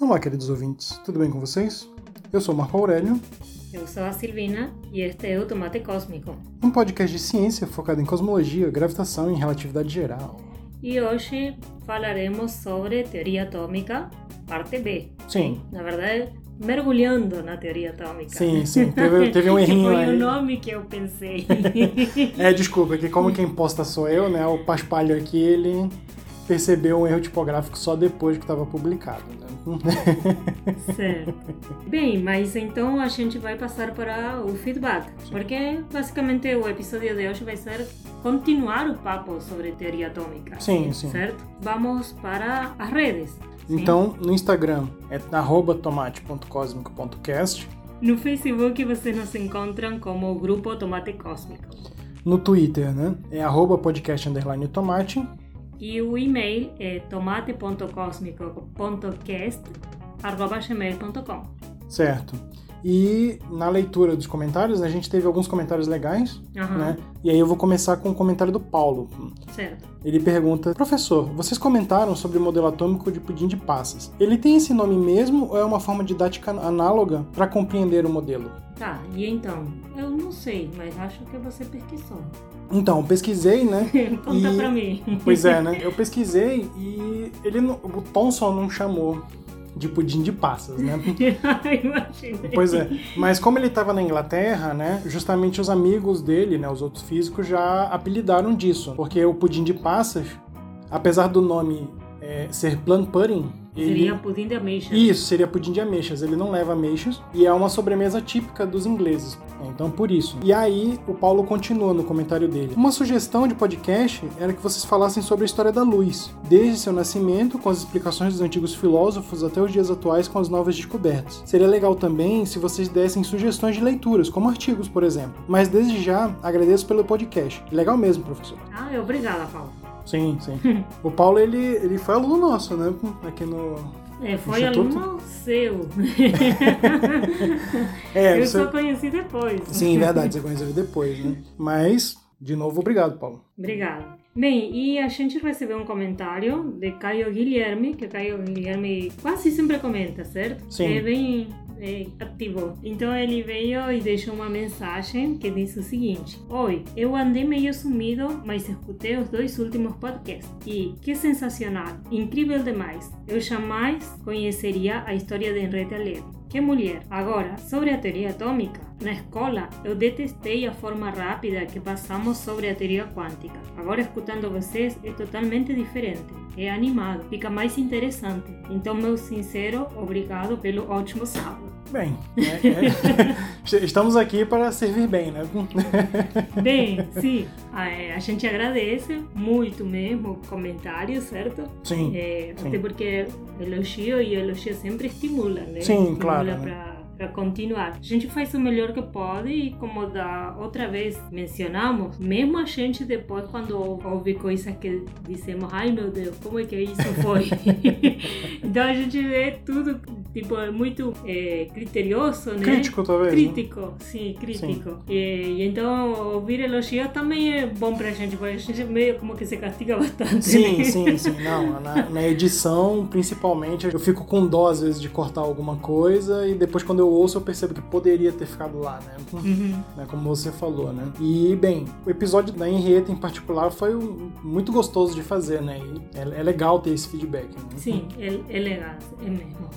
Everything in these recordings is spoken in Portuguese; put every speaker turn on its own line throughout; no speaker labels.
Olá, queridos ouvintes, tudo bem com vocês? Eu sou Marco Aurélio.
Eu sou a Silvina e este é o Tomate Cósmico.
Um podcast de ciência focado em cosmologia, gravitação e relatividade geral.
E hoje falaremos sobre teoria atômica, parte B.
Sim.
Na verdade, mergulhando na teoria atômica.
Sim, sim. Teve, teve um errinho
foi
aí.
o nome que eu pensei.
é, desculpa, que como quem posta sou eu, né? O Paspalho aqui, ele percebeu um erro tipográfico só depois que estava publicado. Né?
certo. Bem, mas então a gente vai passar para o feedback, porque basicamente o episódio de hoje vai ser continuar o papo sobre teoria atômica.
Sim, sim.
Certo? Vamos para as redes.
Então, no Instagram é tomate.cosmico.cast.
No Facebook vocês nos encontram como Grupo Tomate Cósmico.
No Twitter, né? É arroba podcast underline tomate.
E o e-mail é tomate.cosmico.cast.gmail.com
Certo. E na leitura dos comentários, a gente teve alguns comentários legais,
Aham.
né? E aí eu vou começar com o comentário do Paulo.
Certo.
Ele pergunta: Professor, vocês comentaram sobre o modelo atômico de pudim de passas. Ele tem esse nome mesmo ou é uma forma didática análoga para compreender o modelo?
Tá, e então? Eu não sei, mas acho que você pesquisou.
Então, pesquisei, né?
Conta
E-
pra mim.
Pois é, né? Eu pesquisei e ele não- o Thomson não chamou de pudim de passas, né?
Imaginei.
Pois é, mas como ele estava na Inglaterra, né, justamente os amigos dele, né, os outros físicos já apelidaram disso, porque o pudim de passas, apesar do nome é, ser plum pudding, ele...
Seria pudim de ameixa.
Isso, seria pudim de ameixas. Ele não leva ameixas e é uma sobremesa típica dos ingleses. Então, por isso. E aí, o Paulo continua no comentário dele. Uma sugestão de podcast era que vocês falassem sobre a história da luz, desde seu nascimento, com as explicações dos antigos filósofos, até os dias atuais com as novas descobertas. Seria legal também se vocês dessem sugestões de leituras, como artigos, por exemplo. Mas desde já, agradeço pelo podcast. Legal mesmo, professor.
Ah, obrigada, Paulo.
Sim, sim. o Paulo, ele, ele foi aluno nosso, né? Aqui no,
É, foi
Instituto?
aluno seu.
É,
eu
você-
só conheci depois.
Sim, verdade, você conheceu depois, né? Mas, de novo, obrigado, Paulo.
Obrigada. Bem, e a gente recebeu um comentário de Caio Guilherme, que Caio Guilherme quase sempre comenta, certo?
Sim.
É bem é, ativo. Então ele veio e deixou uma mensagem que diz o seguinte: Oi, eu andei meio sumido, mas escutei os dois últimos podcasts. E que sensacional! Incrível demais! Eu jamais conheceria a história de Henrietta Levy. Que mulher! Agora, sobre a teoria atômica. Na escola, eu detestei a forma rápida que passamos sobre a teoria quântica. Agora, escutando vocês, é totalmente diferente. É animado, fica mais interessante. Então, meu sincero obrigado pelo ótimo sábado.
Bem, né, é- estamos aqui para servir bem, né?
Bem, sim, a, a gente agradece muito mesmo o comentário, certo?
Sim,
É,
sim.
até porque elogio e elogio sempre estimula, né?
Sim,
estimula
claro, né?
Pra, pra continuar. A gente faz o melhor que pode e como da outra vez mencionamos, mesmo a gente depois quando ouve coisas que dizemos, ai meu Deus, como é que isso foi? então a gente vê tudo, tipo, é muito é, criterioso, né?
Crítico, talvez. né?
Crítico, sim, crítico. E, e então ouvir elogios também é bom pra gente, porque a gente meio como que se castiga bastante.
Sim,
né?
sim, sim. Não, na, na edição, principalmente, eu fico com dó às vezes de cortar alguma coisa e depois quando eu ouço eu percebo que poderia ter ficado lá, né?
Uhum.
né, como você falou, né? E, bem, o episódio da Henrietta em particular foi um- muito gostoso de fazer, né? E é, é legal ter esse feedback, né?
Sim, é, é legal, é mesmo.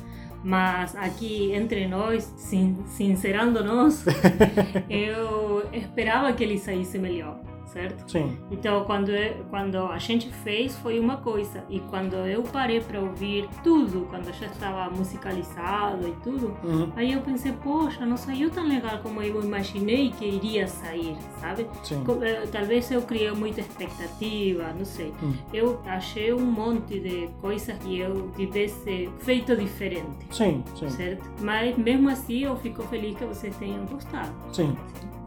Mas aqui entre nós, sin sincerando-nos, eu esperava que ele saísse melhor, certo?
Sim,
Então, quando, eu- quando a gente fez, foi uma coisa. E quando eu parei para ouvir tudo, quando já estava musicalizado e tudo,
uhum,
aí eu pensei, poxa, não saiu tão legal como eu imaginei que iria sair, sabe?
sim.
Eh, Talvez eu criei muita expectativa, não sei.
Hum.
Eu achei um monte de coisas que eu tivesse feito diferente,
Sim, sim,
certo? Mas mesmo assim eu fico feliz que vocês tenham gostado.
sim.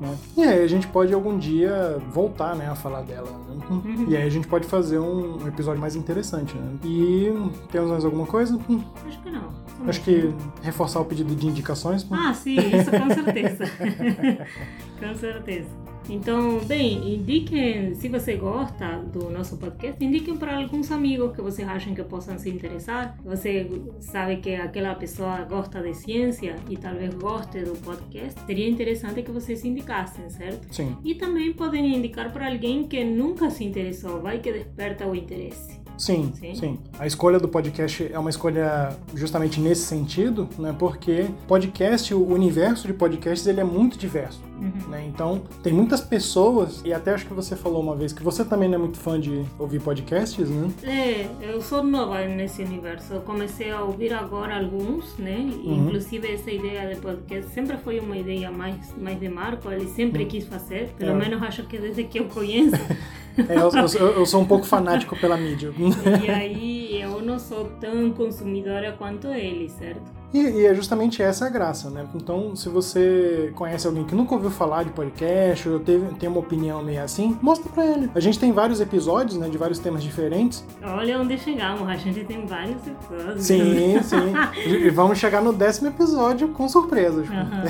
Né? E aí a gente pode algum dia voltar, né, a falar dela. Né?
Uhum.
E aí a gente pode fazer um episódio mais interessante, né? E temos mais alguma coisa?
Acho que não.
Acho que reforçar o pedido de indicações.
Ah, sim, isso com certeza. com certeza. Então, bem, indiquem, se você gosta do nosso podcast, indiquem para alguns amigos que vocês acham que possam se interessar. Você sabe que aquela pessoa gosta de ciência e talvez goste do podcast. Seria interessante que vocês indicassem, certo?
Sim.
E também podem indicar para alguém que nunca se interessou, vai que desperta o interesse.
Sim,
Sim.
sim, A escolha do podcast é uma escolha justamente nesse sentido, né? Porque podcast, o universo de podcasts, ele é muito diverso.
Uhum.
Né? Então, tem muitas pessoas, e até acho que você falou uma vez que você também não é muito fã de ouvir podcasts, né?
É, eu sou nova nesse universo. Eu comecei a ouvir agora alguns, né?
Uhum.
Inclusive essa ideia de podcast sempre foi uma ideia mais, mais de Marco. Ele sempre quis fazer. Pelo
É.
menos acho que desde que eu conheço.
É, eu, eu- eu sou um pouco fanático pela mídia.
e aí eu não sou tão consumidora quanto ele, certo?
E, e é justamente essa a graça, né? Então, se você conhece alguém que nunca ouviu falar de podcast ou teve, tem uma opinião meio assim, mostra pra ele. A gente tem vários episódios, né, de vários temas diferentes.
Olha onde chegamos. A gente tem vários episódios.
Sim, sim. E vamos chegar no décimo episódio com surpresas.
Aham.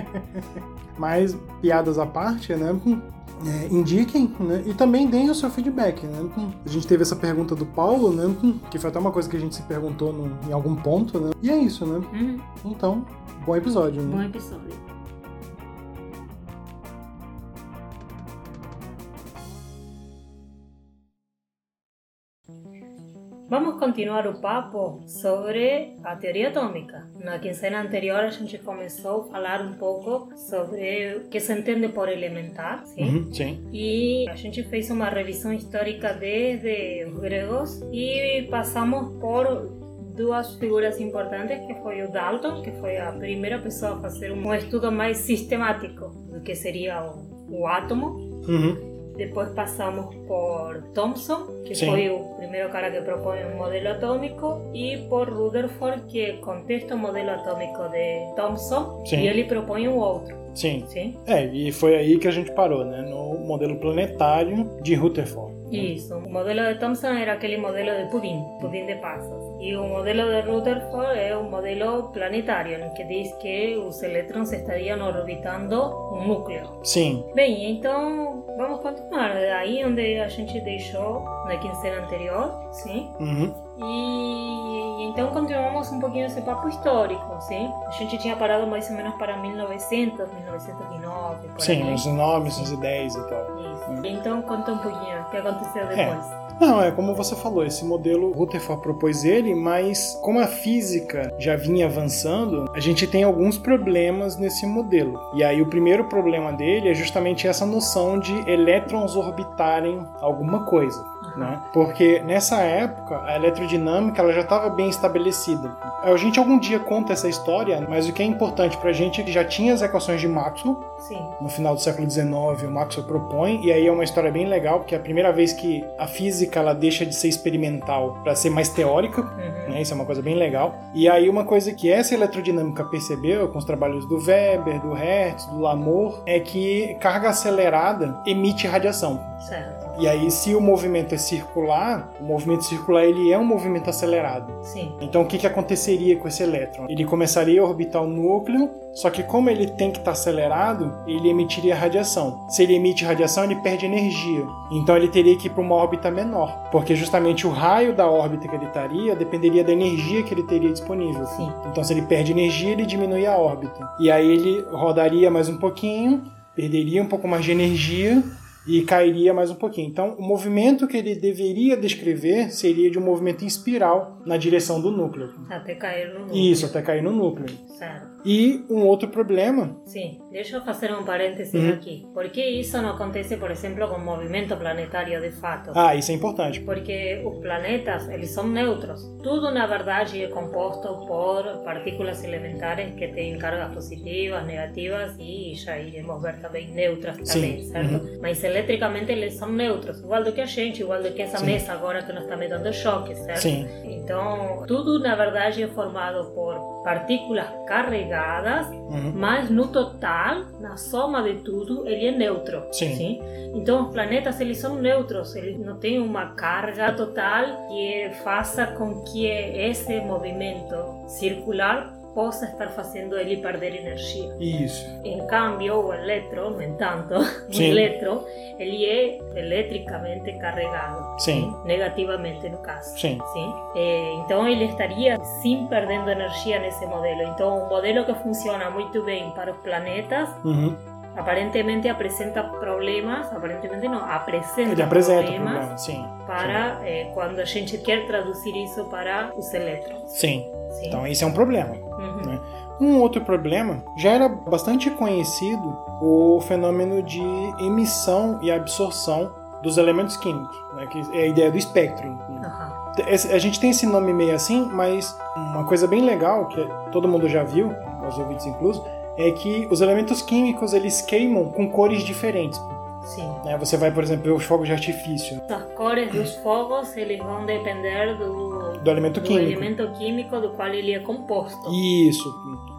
Mas, piadas à parte, né? é, indiquem né, e também deem o seu feedback. Né? A gente teve essa pergunta do Paulo, né, que foi até uma coisa que a gente se perguntou no- em algum ponto, né? E é isso, né?
Uhum.
Então, bom episódio. Né?
Bom episódio. Vamos continuar o papo sobre a teoria atômica. Na quinzena anterior a gente começou a falar um pouco sobre o que se entende por elementar, sim?
Uhum, sim.
E a gente fez uma revisão histórica desde os gregos e passamos por duas figuras importantes, que foi o Dalton, que foi a primeira pessoa a fazer um estudo mais sistemático do que seria o, o átomo.
Uhum,
Depois passamos por Thomson, que
Sim.
foi o primeiro cara que propõe um modelo atômico, e por Rutherford, que contesta o modelo atômico de Thomson,
Sim.
e ele propõe um outro.
sim.
Sim?
É, e foi aí que a gente parou, né? No modelo planetário de Rutherford.
Isso. O modelo de Thomson era aquele modelo de pudim, pudim de passas. E o modelo de Rutherford é um modelo planetário, que diz que os elétrons estariam orbitando um núcleo.
Sim.
Bem, então vamos continuar. Aí onde a gente deixou na quinzena anterior, sim?
Uhum.
E então continuamos um pouquinho esse papo histórico, sim? A gente tinha parado mais ou menos para 1900, 1909, por
Sim,
aí.
1909, 1910 e tal.
Isso. Então conta um pouquinho o que aconteceu depois.
Não, é como você falou, esse modelo Rutherford propôs ele, mas como a física já vinha avançando, a gente tem alguns problemas nesse modelo. E aí o primeiro problema dele é justamente essa noção de elétrons orbitarem alguma coisa. Né? Porque nessa época a eletrodinâmica ela já estava bem estabelecida. A gente algum dia conta essa história, mas o que é importante para a gente é que já tinha as equações de Maxwell,
Sim.
no final do século XIX, o Maxwell propõe, e aí é uma história bem legal, porque é a primeira vez que a física ela deixa de ser experimental para ser mais teórica,
Uhum.
né? Isso é uma coisa bem legal. E aí uma coisa que essa eletrodinâmica percebeu com os trabalhos do Weber, do Hertz, do Lamour, é que carga acelerada emite radiação.
Certo.
E aí se o movimento é circular, o movimento circular ele é um movimento acelerado.
Sim.
Então o que, que aconteceria com esse elétron? Ele começaria a orbitar o núcleo, só que como ele tem que estar acelerado, ele emitiria radiação. Se ele emite radiação, ele perde energia. Então ele teria que ir para uma órbita menor, porque justamente o raio da órbita que ele estaria dependeria da energia que ele teria disponível.
Sim.
Então se ele perde energia, ele diminui a órbita. E aí ele rodaria mais um pouquinho, perderia um pouco mais de energia e cairia mais um pouquinho. Então, o movimento que ele deveria descrever seria de um movimento em espiral na direção do núcleo.
Até cair no núcleo.
Isso, até cair no núcleo.
Certo.
E um outro problema,
Sim, deixa eu fazer um parênteses
Uhum.
aqui. Por que isso não acontece, por exemplo, com o movimento planetário de fato?
ah, isso é importante.
Porque os planetas, eles são neutros. Tudo, na verdade, é composto por partículas elementares que têm cargas positivas, negativas e já iremos ver também neutras também,
Sim,
certo? Mas eletricamente eles são neutros, igual do que a gente, igual do que essa
Sim.
mesa agora que nos está me dando choque, certo?
Sim.
Então, tudo, na verdade, é formado por partículas carregadas
Uhum.
mas no total, na soma de tudo, ele é neutro.
Sim.
Então os planetas eles são neutros, eles não têm uma carga total que faça com que esse movimento circular possa estar fazendo ele perder energia.
Isso.
Em cambio, o elétron, no entanto, o
Sim.
elétron, ele é eletricamente carregado.
Sim.
Negativamente, no caso.
Sim.
Sim. Eh, então ele estaria sim perdendo energia nesse modelo. Então, um modelo que funciona muito bem para os planetas
Uhum.
Aparentemente apresenta problemas, aparentemente não, apresenta,
Ele apresenta
problemas
problema. Sim.
para eh, quando a gente quer traduzir isso para os elétrons.
Sim.
Sim.
Então, esse é um problema.
Uhum.
né? Um outro problema, já era bastante conhecido o fenômeno de emissão e absorção dos elementos químicos, né? que é a ideia do espectro. Esse- A gente tem esse nome meio assim, mas uma coisa bem legal que todo mundo já viu, os ouvintes inclusos, é que os elementos químicos eles queimam com cores diferentes.
Sim.
né? Você vai, por exemplo, ver os fogos de artifício
As cores dos fogos eles vão depender do,
do elemento
do
químico.
elemento químico do qual ele é composto.
Isso.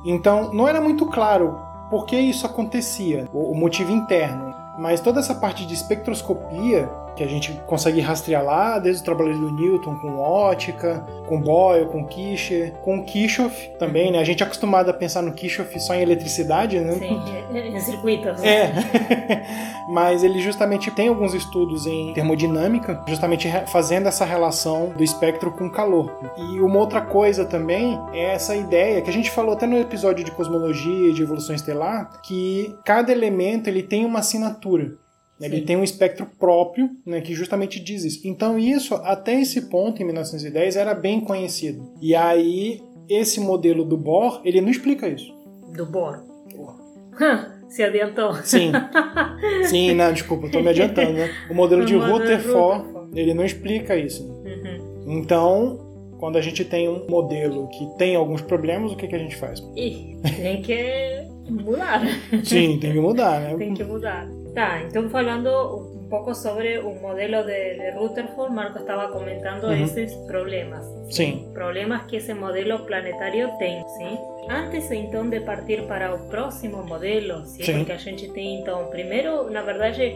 Então, não era muito claro por que isso acontecia, o o motivo interno. Mas toda essa parte de espectroscopia, que a gente consegue rastrear lá, desde o trabalho do Newton com ótica, com Boyle, com Kircher, com Kirchhoff também, né? A gente é acostumado a pensar no Kirchhoff só em eletricidade, né?
Sim, em circuitos.
É, mas ele justamente tem alguns estudos em termodinâmica, justamente fazendo essa relação do espectro com calor. E uma outra coisa também é essa ideia que a gente falou até no episódio de cosmologia e de evolução estelar, que cada elemento ele tem uma assinatura. Né? Ele
Sim.
tem um espectro próprio, né, que justamente diz isso. Então isso, até esse ponto, em 1910, era bem conhecido. E aí, esse modelo do Bohr, ele não explica isso.
Do Bohr. Se adiantou.
Sim. Sim, não, desculpa, tô me adiantando, né? O modelo de
modelo
Rutherford,
Rutherford.
ele não explica isso.
Uhum.
Então, quando a gente tem um modelo que tem alguns problemas, o que, que a gente faz?
E tem que mudar.
Sim, tem que mudar, né?
Tem que mudar. Tá, então falando um pouco sobre o modelo de, de Rutherford, Marco estava comentando
Uhum.
esses problemas.
Sim.
Problemas que esse modelo planetário tem, sim? Antes então de partir para o próximo modelo, sim?
Sim.
Porque a gente tem então, primeiro, na verdade,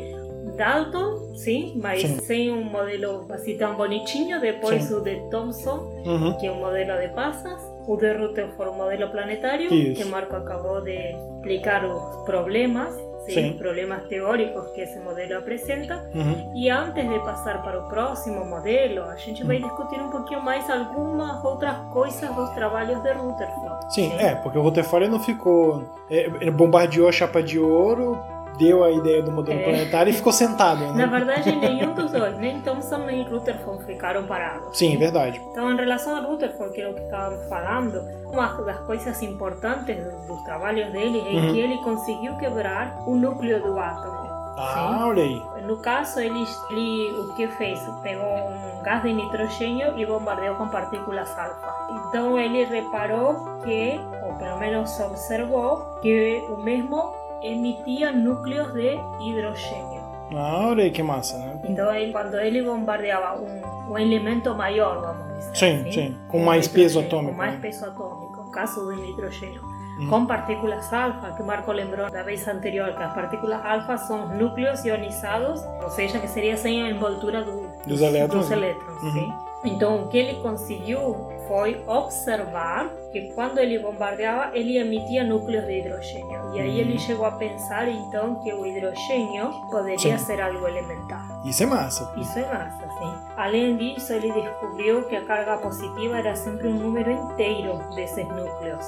Dalton, sim, mas
Sim.
sem um modelo assim tão bonitinho, depois
Sim.
o de Thomson,
Uhum.
que é um modelo de passas, o de Rutherford, modelo planetário,
Isso.
que Marco acabou de explicar os problemas, sim,
Sim.
problemas teóricos que esse modelo apresenta.
Uhum.
E antes de passar para o próximo modelo, a gente vai discutir um pouquinho mais algumas outras coisas dos trabalhos de Rutherford.
Sim, é, porque o Rutherford não ficou. é, bombardeou a chapa de ouro, deu a ideia do modelo
É.
planetário e ficou sentado. Né?
Na verdade, nenhum dos dois, nem Thomson nem Rutherford ficaram parados.
Sim, verdade.
Então, em relação a Rutherford, que é o que estávamos falando, uma das coisas importantes dos, trabalhos dele é
Uhum.
que ele conseguiu quebrar o núcleo do átomo.
Ah, olha aí.
No caso, ele, ele o que fez? Pegou um gás de nitrogênio e bombardeou com partículas alfa. Então ele reparou que, ou pelo menos observou, que o mesmo emitia núcleos de hidrogênio.
Ah, olha aí que massa, né?
Então ele, quando ele bombardeava um, um elemento maior, vamos dizer
Sim,
assim,
sim, com
o
mais peso
nitrogênio,
atômico,
Com mais
né?
peso atômico, no caso do nitrogênio.
Hum.
Com partículas alfa, que Marco lembrou da vez anterior, que as partículas alfa são os núcleos ionizados, ou seja, que seria sem a envoltura do,
Dos elétrons,
dos
né?
elétrons,
Uhum.
sim? Então, o que ele conseguiu foi observar que quando ele bombardeava, ele emitia núcleos de hidrogênio. E aí
Hum.
ele chegou a pensar, então, que o hidrogênio poderia
Sim.
ser algo elementar.
Isso é massa.
Isso é massa, sim. Além disso, ele descobriu que a carga positiva era sempre um número inteiro desses núcleos.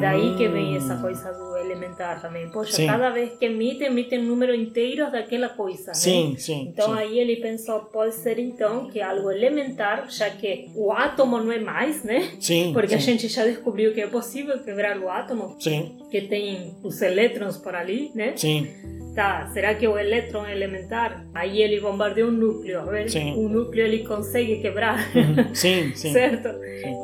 Daí que vem essa coisa do elementar também. Poxa,
Hum. Sim.
cada vez que emite, emite um número inteiro daquela coisa. né?
Sim, sim.
Então
sim.
aí ele pensou, pode ser então que algo elementar, já que o átomo não é mais, né?
Sim.
Porque a
sim.
gente já descobriu que é possível quebrar o átomo,
Sim,
que tem os elétrons por ali, né?
sim.
Tá, será que o elétron elementar? Aí ele bombardeia um núcleo, a ver?
Sim.
O núcleo ele consegue quebrar,
Uhum. Sim, sim.
certo?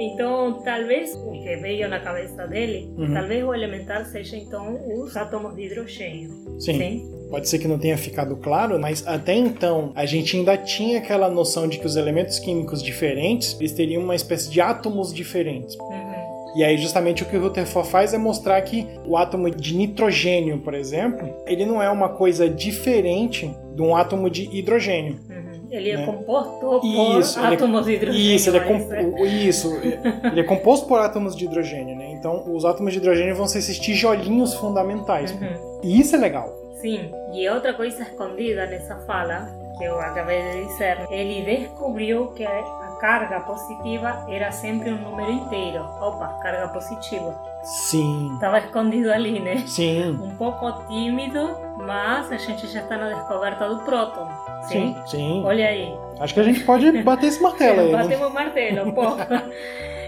Então, talvez o que veio na cabeça dele,
Uhum.
talvez o elementar seja então os átomos de hidrogênio.
Sim. Pode ser que não tenha ficado claro, mas até então a gente ainda tinha aquela noção de que os elementos químicos diferentes eles teriam uma espécie de átomos diferentes.
Uhum.
E aí justamente o que o Rutherford faz é mostrar que o átomo de nitrogênio, por exemplo, ele não é uma coisa diferente de um átomo de hidrogênio.
Uhum. Ele é
né?
composto por
Isso, é-
átomos de hidrogênio.
Isso, ele é,
é é?
isso, ele é composto por átomos de hidrogênio, né? Então, os átomos de hidrogênio vão ser esses tijolinhos fundamentais.
Uhum.
E isso é legal.
Sim, e outra coisa escondida nessa fala, que eu acabei de dizer, ele descobriu que a carga positiva era sempre um número inteiro. Opa, carga positiva.
Sim,
Estava escondido ali, né?
sim,
Um pouco tímido, mas a gente já está na descoberta do próton.
sim, sim.
Olha aí.
Acho que a gente pode bater esse martelo aí, né?
Batemos o martelo, pouco.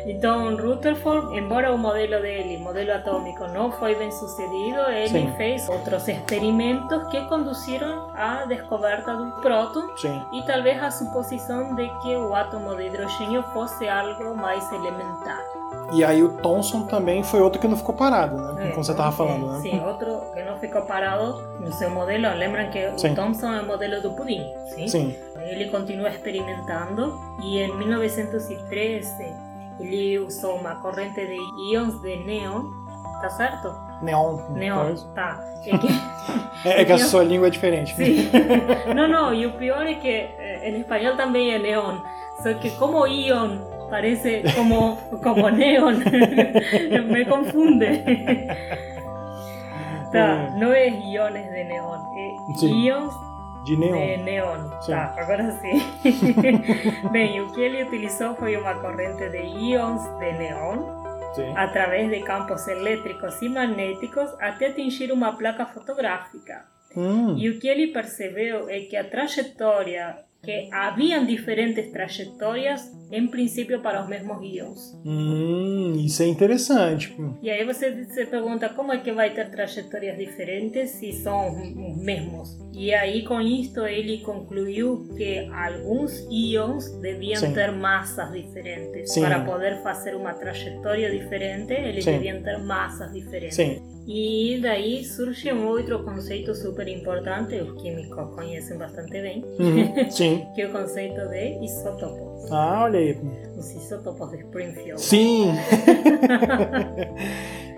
Então, Rutherford, embora o modelo dele, modelo atômico, não foi bem sucedido, ele
Sim.
fez outros experimentos que conduziram à descoberta do próton
Sim,
e talvez a suposição de que o átomo de hidrogênio fosse algo mais elementar.
E aí o Thomson também foi outro que não ficou parado, né?
É,
Como você tava falando, né?
Sim, outro que não ficou parado no seu modelo. Lembram que
Sim.
o Thomson é o modelo do pudim, sim?
Sim,
Ele continua experimentando e em 1913 ele usou uma corrente de íons de neon, tá certo?
neon.
Neon,
talvez.
tá. É que,
É, é que a sua língua é diferente.
sim. Não, não, e o pior é que em espanhol também é neon, só que como íon parece como, como neon, me confunde. Tá, não é íons de neon, é
Sim.
íons
De neon.
de neon. Tá, agora sim. Bem, o que ele utilizou foi uma corrente de íons de neon
Sim.
através de campos elétricos e magnéticos até atingir uma placa fotográfica.
Hum,
E o que ele percebeu é que a trajetória, que haviam diferentes trajetórias, em princípio para os mesmos íons.
hum, isso é interessante.
E aí você se pergunta como é que vai ter trajetórias diferentes se são os mesmos. E aí com isto ele concluiu que alguns íons deviam
Sim.
ter massas diferentes.
Sim.
Para poder fazer uma trajetória diferente, eles
Sim.
deviam ter massas diferentes.
Sim.
E daí surge um outro conceito super importante, os químicos conhecem bastante bem,
Uhum, sim.
que é o conceito de isótopos.
Ah, olha aí.
Os isótopos de Springfield.
Sim!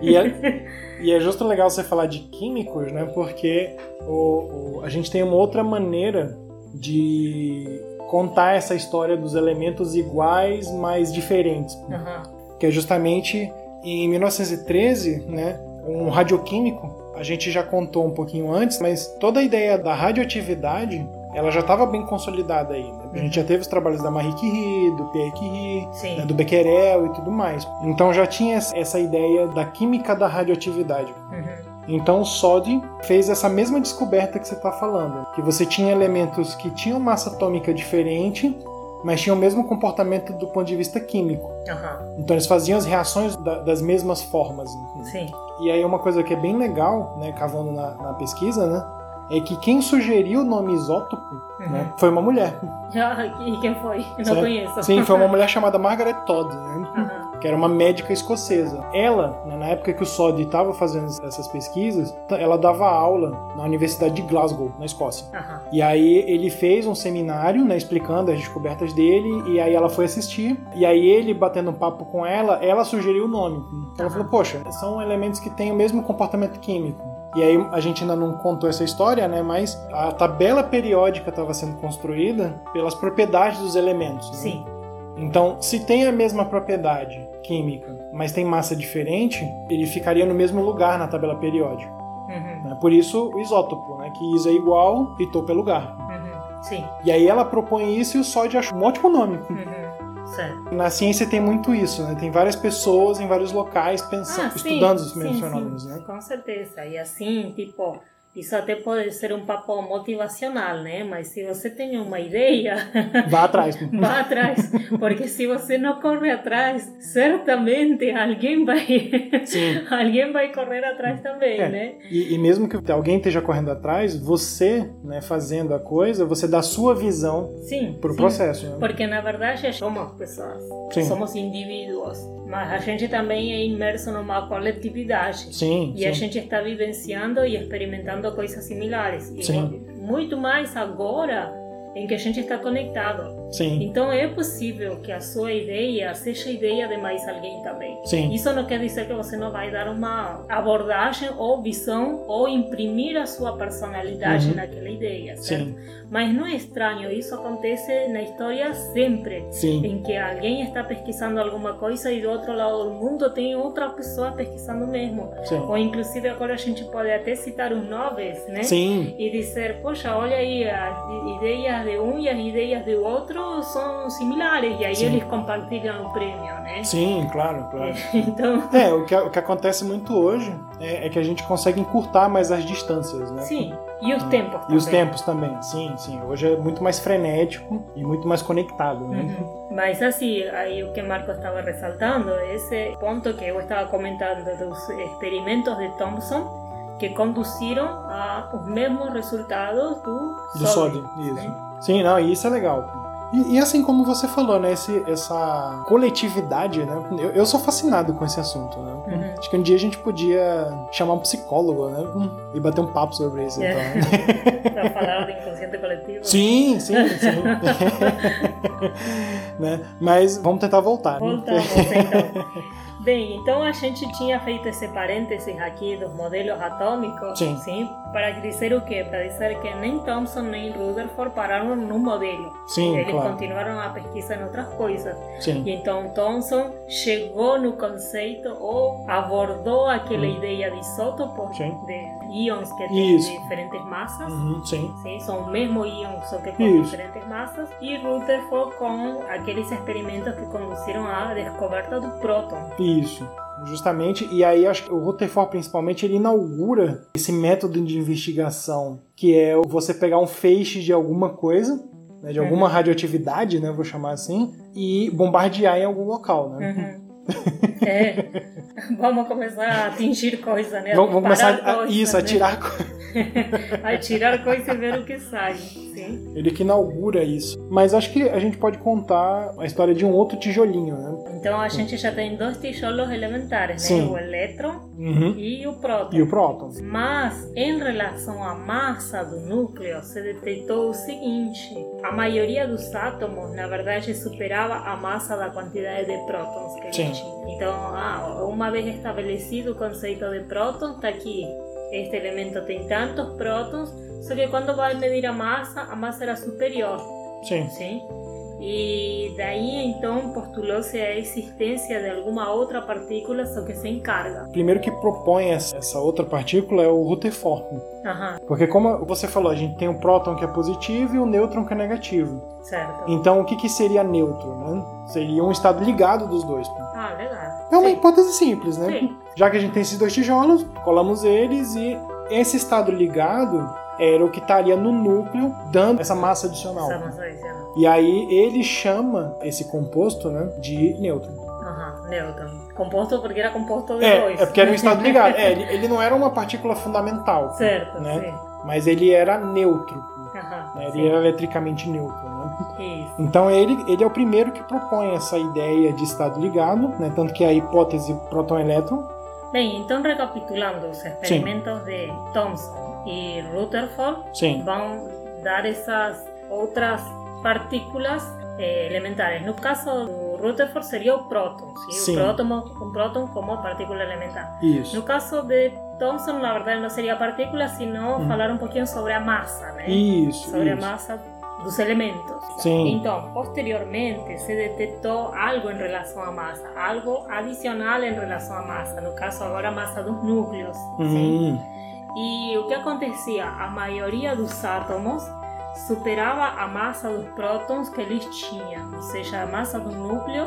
e, é, e é justo legal você falar de químicos, né? Porque o, o- a gente tem uma outra maneira de contar essa história dos elementos iguais, mas diferentes.
Aham.
Que é justamente em 1913, né? Um radioquímico, a gente já contou um pouquinho antes, mas toda a ideia da radioatividade ela já estava bem consolidada aí. Né? A gente já teve os trabalhos da Marie Curie, do Pierre Curie, né, do Becquerel e tudo mais. Então já tinha essa ideia da química da radioatividade.
Uhum.
Então o Soddy fez essa mesma descoberta que você está falando, que você tinha elementos que tinham massa atômica diferente, mas tinham o mesmo comportamento do ponto de vista químico.
Aham.
Então eles faziam as reações da- das mesmas formas. enfim.
Sim.
E aí uma coisa que é bem legal, né, cavando na, na pesquisa, né, é que quem sugeriu o nome isótopo né, foi uma mulher.
Ah, E quem foi? Eu não conheço.
Sim, foi uma mulher chamada Margaret Todd, né?
Aham.
Que era uma médica escocesa. Ela, né, na época que o Soddy estava fazendo essas pesquisas, ela dava aula na Universidade de Glasgow, na Escócia.
Aham.
E aí ele fez um seminário, né, explicando as descobertas dele, e aí ela foi assistir. E aí ele, batendo um papo com ela, ela sugeriu o nome. Ela falou, poxa, são elementos que têm o mesmo comportamento químico. E aí a gente ainda não contou essa história, né? Mas a tabela periódica estava sendo construída pelas propriedades dos elementos. né?
Sim.
Então, se tem a mesma propriedade química, mas tem massa diferente, ele ficaria no mesmo lugar na tabela periódica.
Uhum.
né? Por isso, o isótopo, né? que is é igual e topo é lugar.
Uhum. Sim.
E aí ela propõe isso e o Soddy acha um ótimo nome.
Uhum. Certo.
Na ciência tem muito isso, né? Tem várias pessoas em vários locais pensando,
Ah, sim,
estudando os
sim,
mesmos
sim,
fenômenos, né?
Com certeza. E assim, tipo, isso até pode ser um papo motivacional, né? Mas se você tem uma ideia,
Vá atrás.
vá atrás. Porque se você não corre atrás, certamente alguém vai,
Sim.
alguém vai correr atrás também,
É.
né?
E, e mesmo que alguém esteja correndo atrás, você, né, fazendo a coisa, você dá a sua visão pro
sim.
processo. Né?
Porque na verdade somos pessoas,
Sim.
somos indivíduos, mas a gente também é imerso numa coletividade.
Sim,
E a
sim.
gente está vivenciando e experimentando coisas similares.
Sim.
Muito mais agora em que a gente está conectado.
Sim.
Então é possível que a sua ideia seja ideia de mais alguém também.
Sim.
Isso não quer dizer que você não vai dar uma abordagem ou visão ou imprimir a sua personalidade
Uhum.
naquela ideia, certo?
Sim.
Mas não é estranho, isso acontece na história sempre.
Sim.
Em que alguém está pesquisando alguma coisa e do outro lado do mundo tem outra pessoa pesquisando mesmo.
Sim.
Ou inclusive agora a gente pode até citar os nomes, né?
Sim.
E dizer, poxa, olha aí, as ideias de um e as ideias do outro são similares. E aí
Sim.
eles compartilham o prêmio, né?
Sim, claro, claro.
Então,
É, o que, o que acontece muito hoje é, é que a gente consegue encurtar mais as distâncias, né?
sim. E os tempos
E os
também.
tempos também, sim, sim. Hoje é muito mais frenético e muito mais conectado, né?
Uhum. Mas assim, aí o que Marco estava ressaltando, esse ponto que eu estava comentando dos experimentos de Thomson, que conduziram aos mesmos resultados do,
Do sódio, isso. Sim, não, e isso é legal. E, e assim como você falou, né? Esse, essa coletividade, né? Eu, eu sou fascinado com esse assunto, né?
Uhum.
Acho que um dia a gente podia chamar um psicólogo, né? hum, E bater um papo sobre isso.
É.
Então.
Para falar do inconsciente coletivo.
Sim, sim, sim. né? Mas vamos tentar voltar. né?
Voltamos então. Bem, então a gente tinha feito esse parênteses aqui dos modelos atômicos,
Sim.
Para dizer o quê? Para dizer que nem Thomson nem Rutherford pararam num modelo.
Sim,
Eles
claro.
continuaram a pesquisa em outras coisas.
Sim.
E então Thomson chegou no conceito ou abordou aquela
Hum.
ideia de isótopos,
Sim.
de íons que têm
Isso.
diferentes massas.
Uhum, sim.
Sim, são o mesmo íon, só que com
Isso.
diferentes massas. E Rutherford com aqueles experimentos que conduziram à descoberta do próton.
Isso. Justamente, e aí acho que o Rutherford principalmente ele inaugura esse método de investigação que é você pegar um feixe de alguma coisa, né, de alguma
Uhum.
radioatividade, né, vou chamar assim, e bombardear em algum local, né?
Uhum. É, vamos começar a atingir coisa, né?
Vamos, vamos começar a,
coisa,
isso, a
né?
tirar co-
a tirar coisa e ver o que sai. Sim.
ele que inaugura isso. Mas acho que a gente pode contar a história de um outro tijolinho, né?
Então a gente já tem dois tijolos elementares, né?
Sim.
O elétron
Uhum.
e o próton.
E o próton.
Mas em relação à massa do núcleo, se detectou o seguinte: a maioria dos átomos, na verdade, superava a massa da quantidade de prótons que
Sim.
tinha. Então, ah, uma vez estabelecido o conceito de próton, está aqui. Este elemento tem tantos prótons, só que quando vai medir a massa, a massa era superior.
Sim.
Sim? E daí então postulou-se a existência de alguma outra partícula, só que sem carga.
Primeiro que propõe essa outra partícula é o Rutherford.
Aham,
Porque como você falou, a gente tem o próton que é positivo e o nêutron que é negativo.
certo.
Então, o que, que seria neutro? Né? Seria um estado ligado dos dois.
Ah, legal.
É uma
Sim.
hipótese simples, né?
Sim.
Já que a gente tem esses dois tijolos, colamos eles e esse estado ligado era o que estaria no núcleo, dando essa massa adicional.
Essa massa adicional.
E aí ele chama esse composto né, de nêutron.
Aham, nêutron. Composto porque era composto de
É,
dois.
é porque era um estado ligado. É, ele, ele não era uma partícula fundamental,
Certo,
né?
sim.
mas ele era neutro.
Aham,
né? Ele
sim.
era eletricamente neutro. Né?
Isso.
Então ele, ele é o primeiro que propõe essa ideia de estado ligado, né? tanto que é a hipótese próton-elétron.
Bem, então recapitulando os experimentos de Thomson e Rutherford,
Sim,
vão dar essas outras partículas eh, elementares. No caso do Rutherford seria o próton, ¿sí? O próton, próton como partícula elementar.
isso.
No caso de Thomson, na verdade não seria partícula, sino
Uhum.
falar um pouquinho sobre a massa, né?
Isso,
sobre a
isso.
massa dos elementos.
Sim.
Então, posteriormente se detectou algo em relação à massa, algo adicional em relação à massa, no caso agora a massa dos núcleos.
Hum,
E o que acontecia? A maioria dos átomos superava a massa dos prótons que eles tinham, ou seja, a massa do núcleo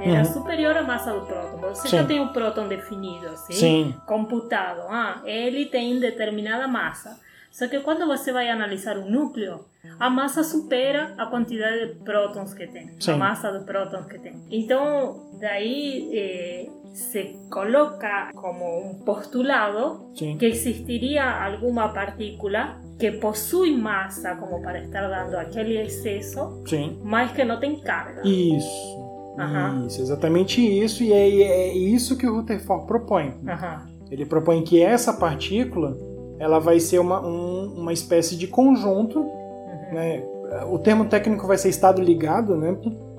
era
Uhum.
superior à massa do próton. Você
Sim.
já tem o próton definido, sim?
sim,
computado. Ah, ele tem determinada massa. Só que quando você vai analisar o núcleo, a massa supera a quantidade de prótons que tem,
Sim.
a massa de prótons que tem. Então, daí eh, se coloca como um postulado
sim.
que existiria alguma partícula que possui massa como para estar dando aquele excesso,
Sim.
mas que não tem carga.
Isso.
Aham.
Isso, exatamente isso, e é, é isso que o Rutherford propõe.
Aham.
Ele propõe que essa partícula ela vai ser uma, um- uma espécie de conjunto,
Uhum.
né? o termo técnico vai ser estado ligado, né?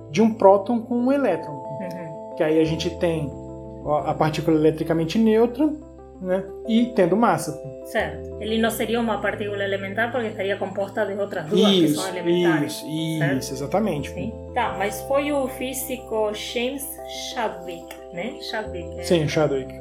De um próton com um elétron.
Uhum.
Que aí a gente tem a partícula eletricamente neutra, né? E tendo massa.
Certo. Ele não seria uma partícula elementar porque estaria composta de outras duas que
Isso,
são elementares.
isso, isso,
certo?
exatamente.
Sim. Tá, mas foi o físico James Chadwick, né? Chadwick. é,
Sim, Chadwick.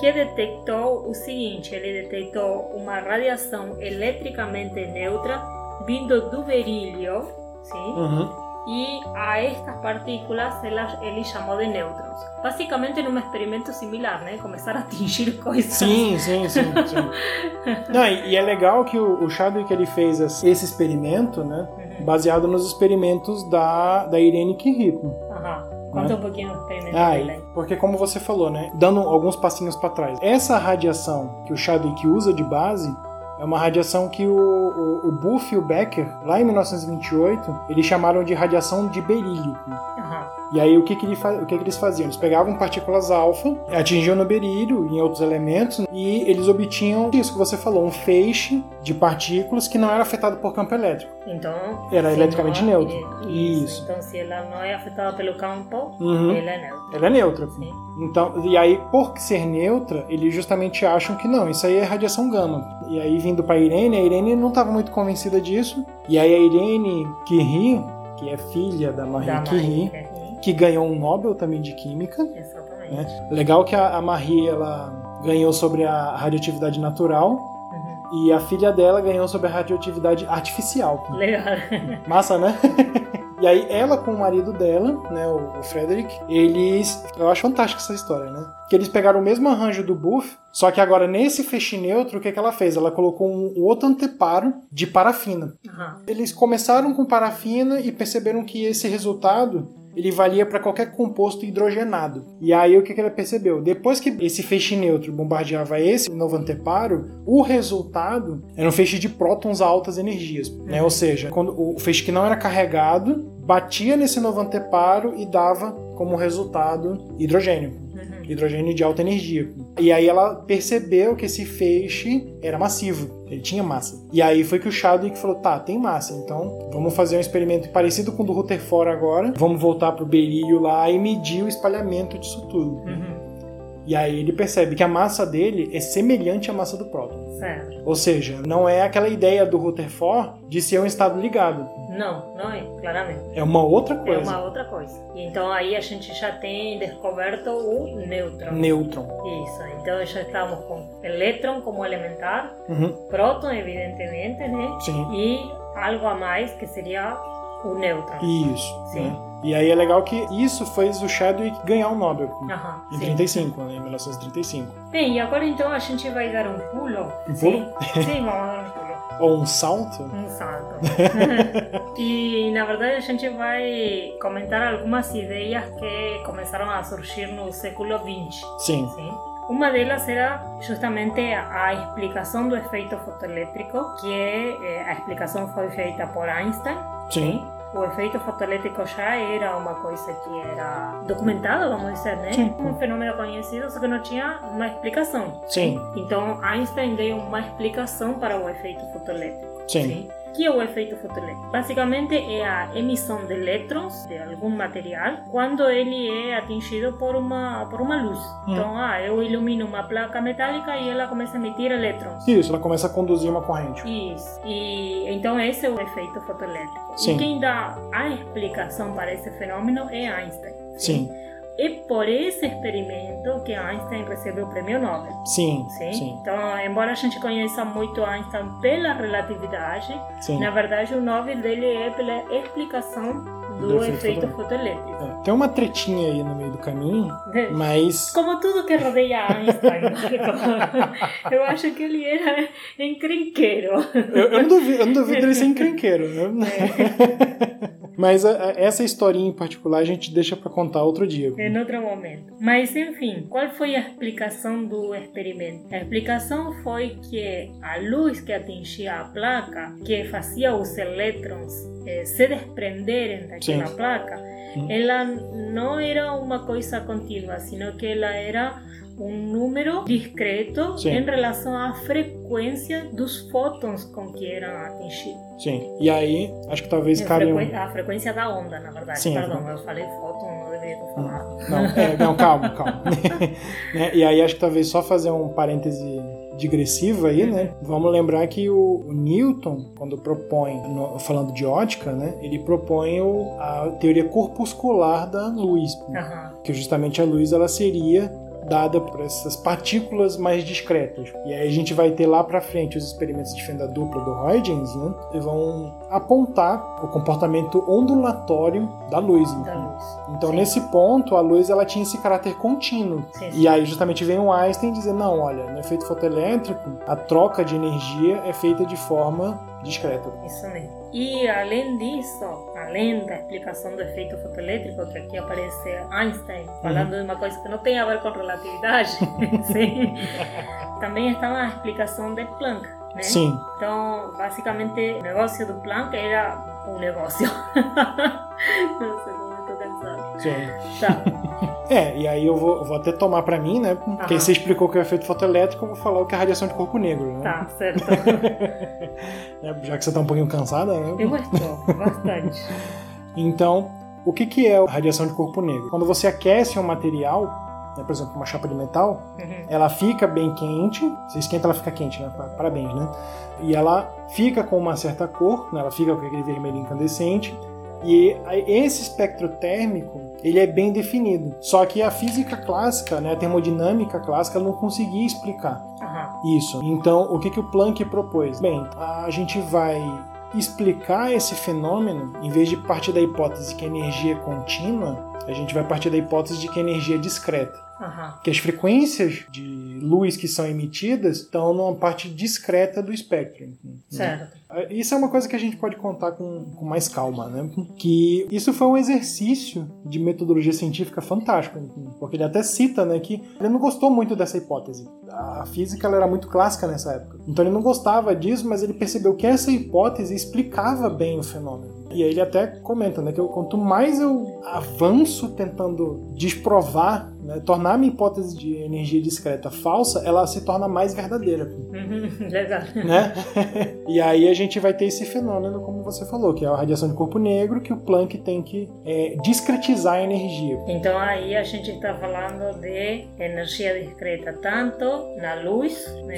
que detectou o seguinte: ele detectou uma radiação eletricamente neutra vindo do berílio, sim?
Uhum.
E a estas partículas ele chamou de nêutrons. Basicamente, num experimento similar, né? Começar a atingir coisas.
Sim, sim, sim, sim. Não, e, e é legal que o, o Chadwick ele fez esse esse experimento, né?
Uhum.
Baseado nos experimentos da, da Irene Curie.
Aham. Conta um pouquinho do experimento
Ah,
dele.
porque como você falou, né? Dando alguns passinhos para trás. Essa radiação que o Chadwick usa de base é uma radiação que o, o, o Buff e o Becker, lá em 1928, eles chamaram de radiação de berílio. E aí o que, que, ele o que, que eles faziam? Eles pegavam partículas alfa, atingiam no berílio e em outros elementos, e eles obtinham isso que você falou, um feixe de partículas que não era afetado por campo elétrico.
Então.
Era eletricamente
não-
neutro.
Isso.
Isso.
Então, se ela não é afetada pelo campo,
Uhum.
ela é neutra.
Ela é neutra.
Sim.
Então, e aí, por ser neutra, eles justamente acham que não, isso aí é radiação gama. E aí, vindo para Irene, a Irene não estava muito convencida disso. E aí, a Irene Curie, que é filha da Marie
Da
Curie,
Marie Curie.
Que ganhou um Nobel também de Química.
Exatamente.
Né? Legal que a, a Marie ela ganhou sobre a radioatividade natural
Uhum.
e a filha dela ganhou sobre a radioatividade artificial.
Legal.
Massa, né? E aí ela com o marido dela, né, o o Frederick, eles, eu acho fantástica essa história, né? Que eles pegaram o mesmo arranjo do Buff, só que agora nesse feixe neutro, o que, que ela fez? Ela colocou um, um outro anteparo de parafina.
Aham.
Eles começaram com parafina e perceberam que esse resultado ele valia para qualquer composto hidrogenado. E aí o que, que ela percebeu? Depois que esse feixe neutro bombardeava esse novo anteparo, o resultado era um feixe de prótons a altas energias. Né? Ou seja, quando o feixe que não era carregado batia nesse novo anteparo e dava como resultado hidrogênio
Uhum.
hidrogênio de alta energia. E aí ela percebeu que esse feixe era massivo, ele tinha massa. E aí foi que o Chadwick falou: tá, tem massa, então vamos fazer um experimento parecido com o do Rutherford agora, vamos voltar pro berílio lá e medir o espalhamento disso tudo.
Uhum.
E aí ele percebe que a massa dele é semelhante à massa do próton.
Certo.
Ou seja, não é aquela ideia do Rutherford de ser um estado ligado.
Não, não é, claramente.
É uma outra
É
coisa.
uma outra coisa. E então aí a gente já tem descoberto o nêutron.
Nêutron.
Isso, então já estamos com elétron como elementar,
Uhum.
próton, evidentemente, né?
Sim.
E algo a mais que seria o nêutron.
Isso.
Sim.
né? E aí é legal que isso fez o Chadwick ganhar o Nobel.
Aham,
Em
sim.
35, né? Em 1935.
Bem, e agora então a gente vai dar um pulo.
Um
Sim,
pulo?
sim vamos dar um pulo.
Ou um salto.
Um salto. e na verdade a gente vai comentar algumas ideias que começaram a surgir no século XX.
Sim.
Sim. Uma delas era justamente a explicação do efeito fotoelétrico, que eh, a explicação foi feita por Einstein.
Sim.
O efeito fotoelétrico já era uma coisa que era documentada, vamos dizer, né?
Sim.
Um fenômeno conhecido, só que não tinha uma explicação.
Sim.
Então Einstein deu uma explicação para o efeito fotoelétrico.
Sim.
O que é o efeito fotoelétrico? Basicamente é a emissão de elétrons de algum material quando ele é atingido por uma, por uma luz.
Hum.
Então, ah, eu ilumino uma placa metálica e ela começa a emitir elétrons.
Isso, ela começa a conduzir uma corrente.
Isso. E então esse é o efeito fotoelétrico.
Sim.
E quem dá a explicação para esse fenômeno é Einstein.
Sim.
É por esse experimento que Einstein recebeu o prêmio Nobel.
Sim.
Sim?
Sim.
Então, embora a gente conheça muito Einstein pela relatividade,
Sim.
na verdade o Nobel dele é pela explicação do,
Do efeito
efeito
fotoelétrico. É, Tem uma tretinha aí no meio do caminho, mas.
Como tudo que rodeia Einstein. eu acho que ele era encrenqueiro.
Eu, eu não duvido, eu não duvido ele ser encrenqueiro, né? Mas a- a- essa historinha em particular a gente deixa pra contar outro dia.
Em outro momento. Mas, enfim, qual foi a explicação do experimento? A explicação foi que a luz que atingia a placa, que fazia os elétrons eh, se desprenderem daquela
Sim.
placa, uhum. ela não era uma coisa contínua, sino que ela era um número discreto Sim. em relação à frequência dos fótons com que eram atingidos.
Sim, e aí acho que talvez
a
cabe.
Frequ... A frequência da onda, na verdade. Sim, Perdão, eu falei fóton, não deveria ter falado.
Não, é, não calma, calma. né? E aí acho que talvez só fazer um parêntese digressivo aí, né? Vamos lembrar que o, o Newton, quando propõe, no, falando de ótica, né? Ele propõe o, a teoria corpuscular da luz, uhum. que justamente a luz ela seria dada por essas partículas mais discretas. E aí a gente vai ter lá para frente os experimentos de fenda dupla do Huygens, né? Que vão apontar o comportamento ondulatório da luz. Então,
da luz.
então nesse ponto, a luz ela tinha esse caráter contínuo. Sim, sim. E aí justamente vem o Einstein dizer, não, olha, no efeito fotoelétrico, a troca de energia é feita de forma discreta.
Isso mesmo. E além disso, além da explicação do efeito fotoelétrico, que aqui aparece Einstein falando uhum. de uma coisa que não tem a ver com relatividade, também está a explicação de Planck. Né?
Sim.
Então, basicamente, o negócio do Planck era um negócio. não sei como estou cansado.
Sim.
Tá.
É, e aí eu vou, eu vou até tomar para mim, né? Porque você explicou que é o efeito fotoelétrico, eu vou falar o que é radiação de corpo negro, né?
Tá, certo.
é, já que você tá um pouquinho cansada, né?
Eu estou, bastante.
então, o que, que é a radiação de corpo negro? Quando você aquece um material, né, por exemplo, uma chapa de metal, uhum. ela fica bem quente, você esquenta, ela fica quente, né? Parabéns, né? E ela fica com uma certa cor, né? ela fica com aquele vermelho incandescente, e esse espectro térmico, ele é bem definido. Só que a física clássica, né, a termodinâmica clássica, não conseguia explicar uhum. isso. Então, o que, que o Planck propôs? Bem, a gente vai explicar esse fenômeno, em vez de partir da hipótese que a energia é contínua, a gente vai partir da hipótese de que a energia é discreta. Uhum. Que as frequências de luz que são emitidas estão numa parte discreta do espectro.
Né? Certo.
Isso é uma coisa que a gente pode contar com, com mais calma, né? Que isso foi um exercício de metodologia científica fantástico, porque ele até cita, né, que ele não gostou muito dessa hipótese. A física era muito clássica nessa época. Então ele não gostava disso, mas ele percebeu que essa hipótese explicava bem o fenômeno. E aí ele até comenta, né, que eu, quanto mais eu avanço tentando desprovar, né, tornar minha hipótese de energia discreta falsa, ela se torna mais verdadeira.
Uhum, legal.
Né? e aí a gente vai ter esse fenômeno, como você falou, que é a radiação de corpo negro, que o Planck tem que é, discretizar a energia.
Então aí a gente está falando de energia discreta, tanto na luz, né,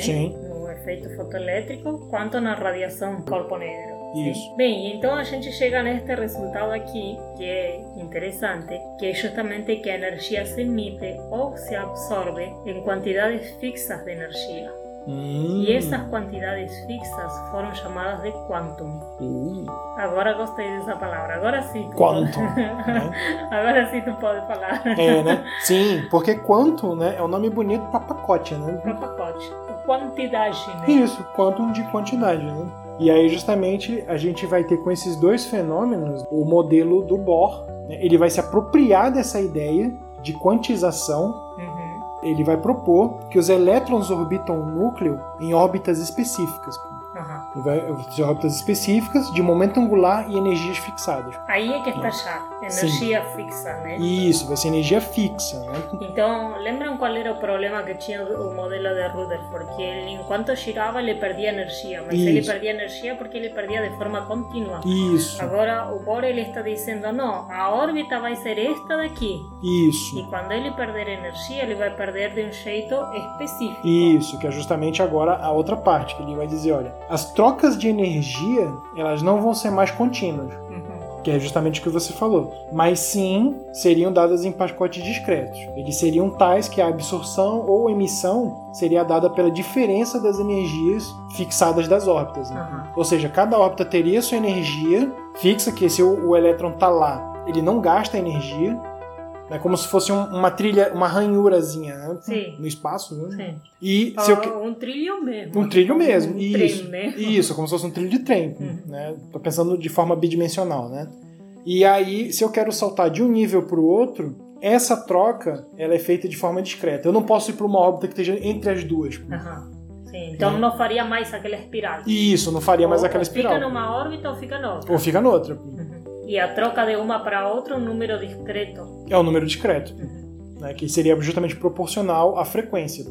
no efeito fotoelétrico, quanto na radiação corpo negro.
Isso.
Bem, então a gente chega neste resultado aqui, que é interessante, que é justamente que a energia se emite ou se absorve em quantidades fixas de energia.
Hum.
E essas quantidades fixas foram chamadas de quantum.
Uh.
Agora gostei dessa palavra. Agora sim.
Quantum. né?
Agora sim tu pode falar.
É, né? Sim, porque quantum né, é um nome bonito para pacote, né?
Para pacote. Quantidade, né?
Isso, quantum de quantidade, né? E aí, justamente, a gente vai ter com esses dois fenômenos o modelo do Bohr. Né? Ele vai se apropriar dessa ideia de quantização.
Uhum.
Ele vai propor que os elétrons orbitam o núcleo em órbitas específicas.
Uhum.
Vai fazer órbitas específicas de momento angular e energias fixadas.
Aí é que está chave, energia Sim. fixa, né?
Isso, vai ser energia fixa, né?
Então, lembram qual era o problema que tinha o modelo de Rutherford? Que ele, enquanto girava, ele perdia energia, mas Isso. ele perdia energia porque ele perdia de forma contínua.
Isso.
Agora, o Bohr ele está dizendo, não, a órbita vai ser esta daqui.
Isso.
E quando ele perder energia, ele vai perder de um jeito específico.
Isso, que é justamente agora a outra parte, que ele vai dizer, olha, as trocas de energia, elas não vão ser mais contínuas. Que é justamente o que você falou. Mas sim, seriam dadas em pacotes discretos. Eles seriam tais que a absorção ou emissão seria dada pela diferença das energias fixadas das órbitas.
Uhum.
Ou seja, cada órbita teria sua energia fixa, que se o, o elétron está lá, ele não gasta energia, é como se fosse um, uma trilha, uma ranhurazinha né? no espaço. Né?
Sim.
E
se eu... Um trilho mesmo.
Um trilho mesmo,
um
isso.
Trem, né?
Isso, como se fosse um trilho de trem. Uhum. Né? Tô pensando de forma bidimensional, né? E aí, se eu quero saltar de um nível para o outro, essa troca ela é feita de forma discreta. Eu não posso ir para uma órbita que esteja entre as duas.
Uhum. Sim, então é. não faria mais aquela espiral.
Isso, não faria
ou,
mais aquela espiral.
Fica numa órbita ou fica noutra.
Ou fica noutra. Uhum.
E a troca de uma para outra é um número discreto.
É um número discreto, né, que seria justamente proporcional à frequência.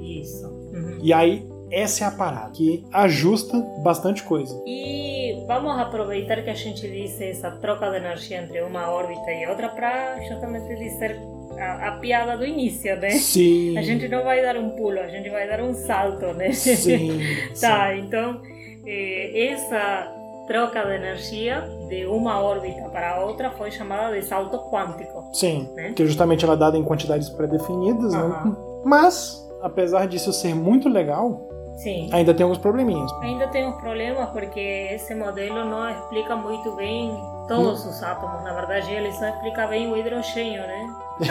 Isso. Uhum.
E aí, essa é a parada, que ajusta bastante coisa.
E vamos aproveitar que a gente disse essa troca de energia entre uma órbita e outra para justamente dizer a, a, piada do início, né?
Sim.
A gente não vai dar um pulo, a gente vai dar um salto, né?
Sim.
tá,
sim.
então eh, essa troca de energia de uma órbita para outra foi chamada de salto quântico.
Sim,
né?
que justamente ela é dada em quantidades pré-definidas, né? Mas, apesar disso ser muito legal,
Sim.
ainda tem alguns probleminhas.
Ainda tem uns problemas porque esse modelo não explica muito bem todos os átomos. Na verdade, ele só explica bem o hidrogênio, né?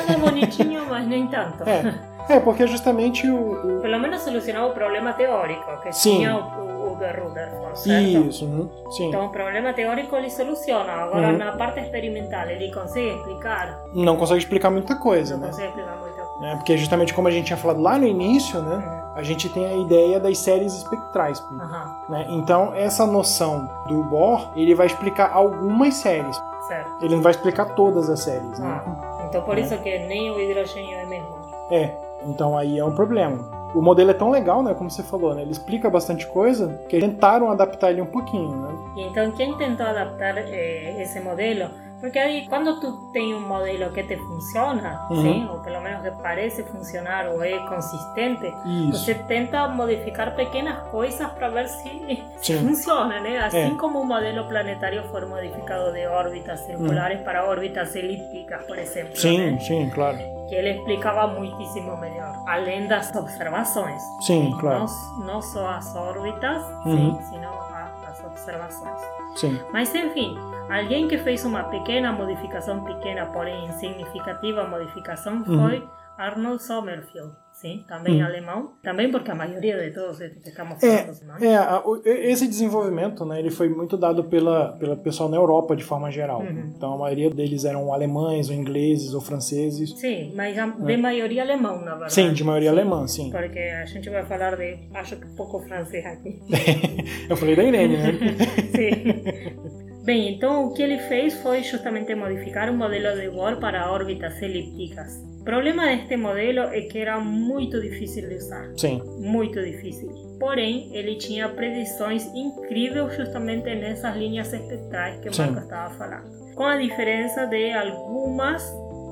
É bonitinho, mas nem tanto.
É, é porque justamente o, o-
Pelo menos solucionava o problema teórico que
Sim.
tinha o, Rutherford, certo?
Isso, uhum, sim.
Então, o problema teórico ele soluciona. Agora,
Uhum.
na parte experimental, ele consegue explicar?
Não consegue explicar muita coisa,
Não
né?
consegue explicar muita coisa.
É, porque justamente como a gente tinha falado lá no início, né?
Uhum.
A gente tem a ideia das séries espectrais.
Aham,
Né? Então, essa noção do Bohr, ele vai explicar algumas séries.
certo.
Ele não vai explicar todas as séries, né?
Ah, então, por isso que nem o hidrogênio é mesmo.
É, então aí é um problema. O modelo é tão legal, né, como você falou, né? Ele explica bastante coisa que tentaram adaptar ele um pouquinho, né?
Então, quem tentou adaptar eh, esse modelo? Porque aí, quando tu tem um modelo que te funciona,
Uhum.
sim, ou pelo menos que parece funcionar ou é consistente,
Isso.
você tenta modificar pequenas coisas para ver se, se
Sim.
funciona, né? Assim
É.
como o modelo planetário foi modificado de órbitas circulares para órbitas elípticas, por exemplo.
Sim,
né?
sim, claro.
Que ele explicava muitíssimo melhor, além das observações.
Sim, claro.
Não, não só as órbitas,
Uhum.
sim, sino a- as observações.
Sim.
Mas enfim, alguém que fez uma pequena modificação, pequena porém significativa modificação, foi Arnold Sommerfeld, sim, também
Uhum.
alemão, também porque a maioria de todos estes que estamos
É,
falando, né?
é e- esse desenvolvimento, né, ele foi muito dado pela, pela pessoal na Europa de forma geral.
Uhum.
Então a maioria deles eram alemães, ou ingleses, ou franceses.
Sim, mas a- de maioria alemão, na verdade.
Sim, de maioria alemã, sim.
Porque a gente vai falar de, acho que pouco francês aqui.
Eu falei da Irene, né?
Sim. Bem, então o que ele fez foi justamente modificar um modelo de Bohr para órbitas elípticas. O problema deste modelo é que era muito difícil de usar.
Sim.
muito difícil. Porém, ele tinha predições incríveis justamente nessas linhas espectrais que o. Marco estava falando. Com a diferença de algumas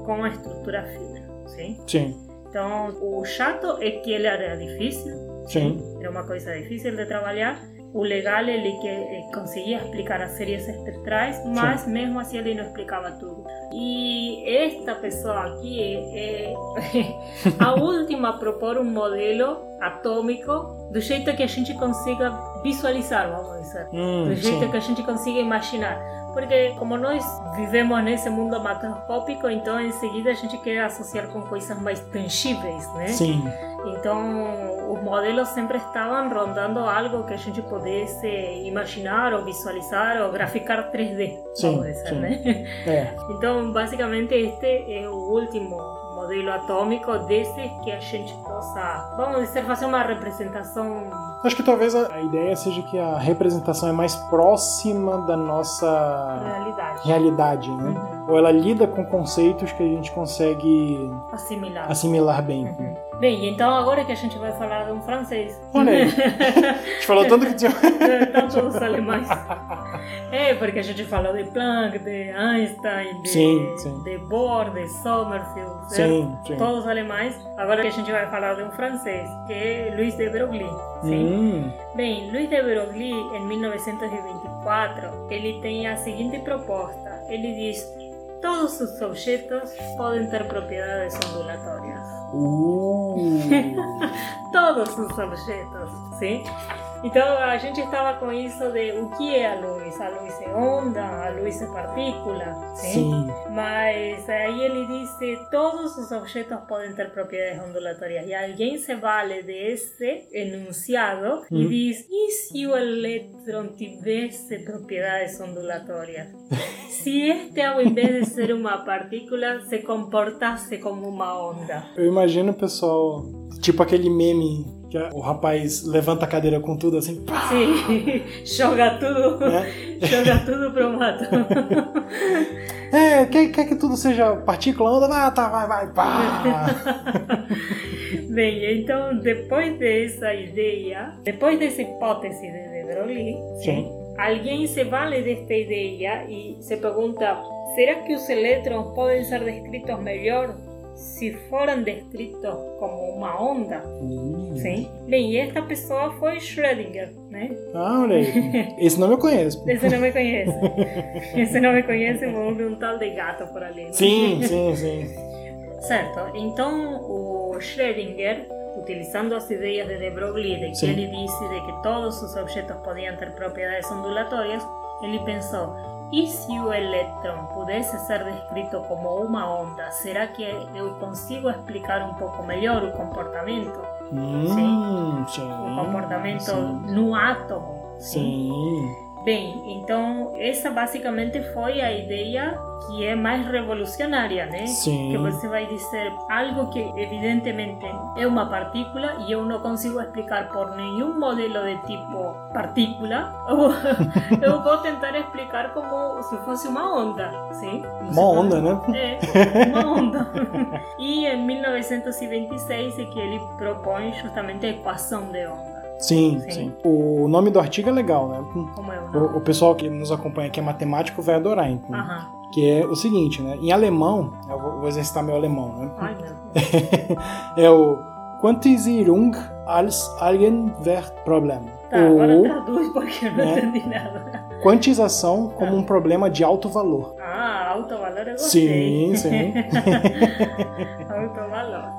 com a estrutura fina. Sim?
Sim.
Então, o chato é que ele era difícil,
Sim.
era uma coisa difícil de trabalhar. O legal é ele que eh, conseguia explicar as séries espectrais, mas mesmo assim ele não explicava tudo. E esta pessoa aqui é, é a última a propor um modelo atômico do jeito que a gente consiga visualizar, vamos dizer.
Hum,
Do jeito
sim.
que a gente consiga imaginar. Porque como nós vivemos nesse mundo macroscópico, então em seguida a gente quer associar com coisas mais tangíveis, né?
Sim.
Então, os modelos sempre estavam rondando algo que a gente pudesse imaginar ou visualizar ou graficar 3D,
Sim,
vamos dizer,
sim.
né?
É.
Então, basicamente, este é o último modelo atômico desses que a gente possa, vamos dizer, fazer uma representação.
Acho que talvez a, ideia seja que a representação é mais próxima da nossa
Realidade.
realidade, né?
Uhum.
Ou ela lida com conceitos que a gente consegue
Assimilar.
assimilar bem.
Uhum. Bem, então agora que a gente vai falar de um francês.
Olha aí. A gente falou tanto que tinha.
Estão todos alemães. É, porque a gente falou de Planck, de Einstein, de,
Sim, sim.
de Bohr, de Sommerfeld, certo?
Sim, sim.
todos alemães. Agora que a gente vai falar de um francês, que é Louis de Broglie.
Hum,
Bem, Louis de Broglie, em 1924, ele tem a seguinte proposta. Ele diz, todos os objetos podem ter propriedades ondulatórias.
uh,
todos os objetos, sim? Então a gente estava com isso de o que é a luz. A luz é onda, a luz é partícula, sim?
sim.
Mas aí ele disse todos os objetos podem ter propriedades ondulatórias. E alguém se vale desse enunciado e
Hum.
diz: e se o elétron tivesse propriedades ondulatórias? se este, ao invés de ser uma partícula, se comportasse como uma onda?
Eu imagino pessoal, tipo aquele meme que o rapaz levanta a cadeira com tudo assim, pá,
Sim, joga tudo,
né?
joga tudo pro mato.
É, quer, quer que tudo seja partícula, onda? Ah, tá, vai, vai, pá.
Bem, então depois dessa ideia, depois dessa hipótese de de Broglie,
Sim.
alguém se vale desta ideia e se pergunta: será que os elétrons podem ser descritos melhor se forem descritos como uma onda?
Hum.
Sim. Bem, e esta pessoa foi Schrödinger, né?
Ah, olha aí. Esse nome eu conheço.
Esse não me conhece. Esse não me conhece, houve um tal de gato por ali.
Sim, sim, sim.
Certo. Então, o Schrödinger, utilizando as ideias de de Broglie, de que ele disse de que todos os objetos podiam ter propriedades ondulatórias, ele pensou: e se o elétron pudesse ser descrito como uma onda, será que eu consigo explicar um pouco melhor o comportamento?
Hum, sim.
O comportamento
Sim.
no átomo?
Sim.
Bem, então essa basicamente foi a ideia que é mais revolucionária, né?
Sim.
Que você vai dizer algo que evidentemente é uma partícula e eu não consigo explicar por nenhum modelo de tipo partícula, ou eu vou tentar explicar como se fosse uma onda, sim?
Uma onda, né?
É, uma onda. E em 1926 é que ele propõe justamente a equação de onda.
Sim,
Sim.
sim. O nome do artigo é legal, né?
Como é o?
O, o pessoal que nos acompanha que é matemático vai adorar, então. Que é o seguinte, né? Em alemão, eu vou, vou exercitar meu alemão, né?
Ai, meu
é o Quantisierung als Eigenwertproblem.
Tá, agora
Ou
traduz porque eu não
né?
entendi nada.
quantização como um problema de alto valor.
Ah, alto valor eu gostei.
Sim, sim.
alto valor.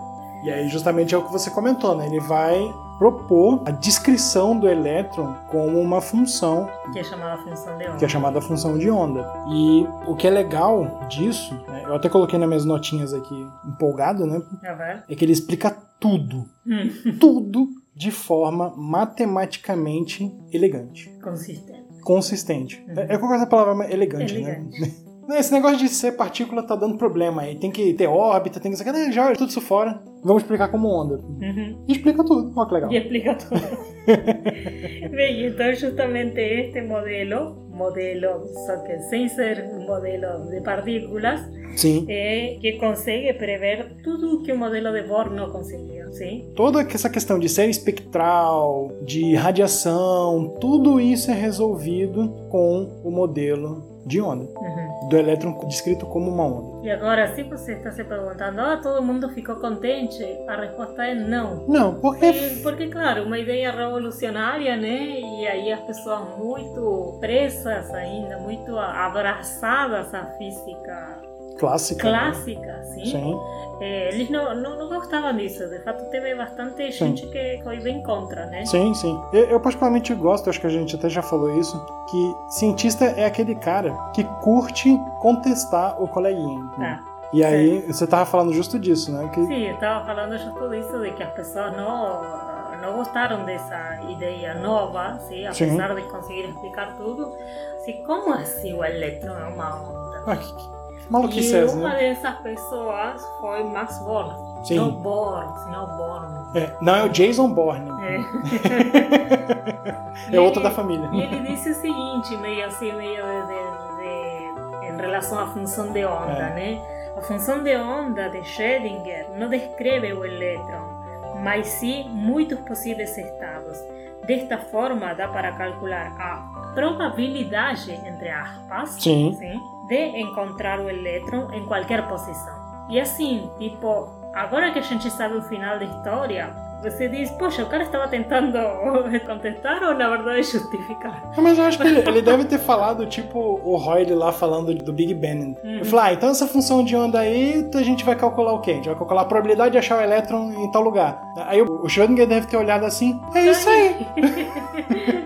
E aí justamente é o que você comentou, né? Ele vai propor a descrição do elétron como uma função
Que é chamada função de onda.
que é chamada função de onda. E o que é legal disso, né, eu até coloquei nas minhas notinhas aqui empolgado, né? É que ele explica tudo,
Hum,
tudo de forma matematicamente elegante,
consistente.
consistente.
Uhum.
É, é qual que é essa palavra elegante,
Elegante.
né? Esse negócio de ser partícula tá dando problema aí. Tem que ter órbita, tem que ser. né, Joga tudo isso fora. Vamos explicar como onda.
Uhum.
E explica tudo. Olha que legal.
E explica tudo. Bem, então justamente este modelo, modelo, só que sem ser um modelo de partículas,
Sim.
é que consegue prever tudo que o modelo de Bohr não conseguia, sim?
Toda essa questão de série espectral, de radiação, tudo isso é resolvido com o modelo de onda,
Uhum.
do elétron descrito como uma onda.
E agora, se você está se perguntando, ah, todo mundo ficou contente, a resposta é não.
Não, porque
E- Porque, claro, uma ideia revolucionária, né? E aí as pessoas muito presas ainda, muito abraçadas à física
clássica. né?
clássica, sim.
Sim.
Eh, eles não, não, não gostavam disso. De fato, teve bastante gente que foi bem contra, né?
Sim, sim. Eu, eu particularmente gosto, acho que a gente até já falou isso, que cientista é aquele cara que curte contestar o coleguinha. né?
Tá.
E aí, você tava falando justo disso, né? Que,
Sim, eu estava falando justo disso, de que as pessoas não, não gostaram dessa ideia nova, sim?
Sim.
apesar de conseguir explicar tudo. Assim, como assim o elétron é uma onda?
Ah, que maluquice
E
essa,
uma
né?
dessas pessoas foi Max Born.
Sim.
Não Born, senão Born.
É, não, é o Jason Bourne.
É.
É outro da família.
E ele disse o seguinte, meio assim, meio de, de- de- em relação à função de onda,
É.
né? A função de onda de Schrödinger não descreve o elétron, mas sim muitos possíveis estados. Desta forma, dá para calcular a probabilidade, entre aspas,
Sim.
sim, de encontrar o elétron em qualquer posição. E assim, tipo, agora que a gente sabe o final da história, você diz, poxa, o cara estava tentando contestar ou na verdade justificar?
Mas eu acho que ele, ele deve ter falado, tipo, o Royle lá falando do Big Bang.
Uhum.
Ele falou, ah, então essa função de onda aí, a gente vai calcular o quê? A gente vai calcular a probabilidade de achar o elétron em tal lugar. Aí o o Schrödinger deve ter olhado assim, é isso aí,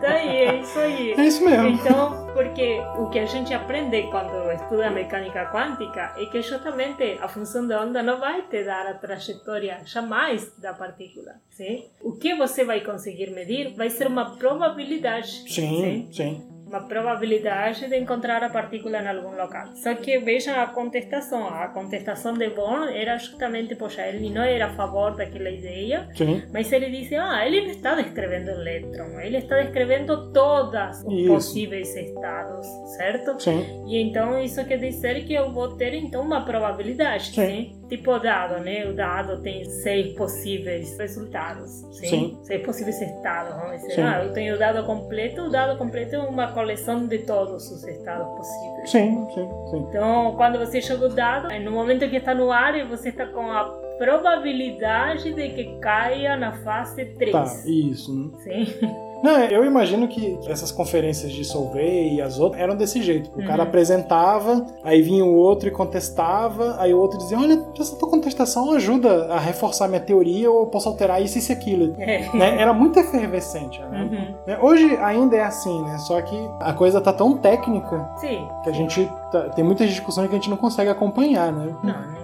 Tá aí, é isso aí.
é isso mesmo.
Então, porque o que a gente aprende quando estuda mecânica quântica é que justamente a função da onda não vai te dar a trajetória jamais da partícula, sim? O que você vai conseguir medir vai ser uma probabilidade,
Sim, sim.
Uma probabilidade de encontrar a partícula em algum local. Só que veja a contestação. A contestação de Bohr era justamente, poxa, ele não era a favor daquela ideia,
Sim.
mas ele disse, ah, ele não está descrevendo o elétron, ele está descrevendo todos os
Isso.
possíveis estados, certo?
Sim.
E então isso quer dizer que eu vou ter então uma probabilidade,
Sim.
sim? Tipo dado, né? O dado tem seis possíveis resultados, sim?
Sim.
Seis possíveis estados, vamos dizer.
Sim.
Ah, eu tenho o dado completo, o dado completo é uma coleção de todos os estados possíveis.
Sim, sim, sim.
Então, quando você joga o dado, no momento que está no ar, você está com a probabilidade de que caia na fase 3.
Tá, isso. né?
Sim?
Não, eu imagino que essas conferências de Solvay e as outras eram desse jeito. O cara
Uhum.
apresentava, aí vinha o outro e contestava, aí o outro dizia: Olha, essa tua contestação ajuda a reforçar minha teoria ou eu posso alterar isso, isso e aquilo.
É.
Né? Era muito efervescente. Né?
Uhum.
Né? Hoje ainda é assim, né? Só que a coisa tá tão técnica
Sim.
que a gente tá- tem muitas discussões que a gente não consegue acompanhar, né?
Não.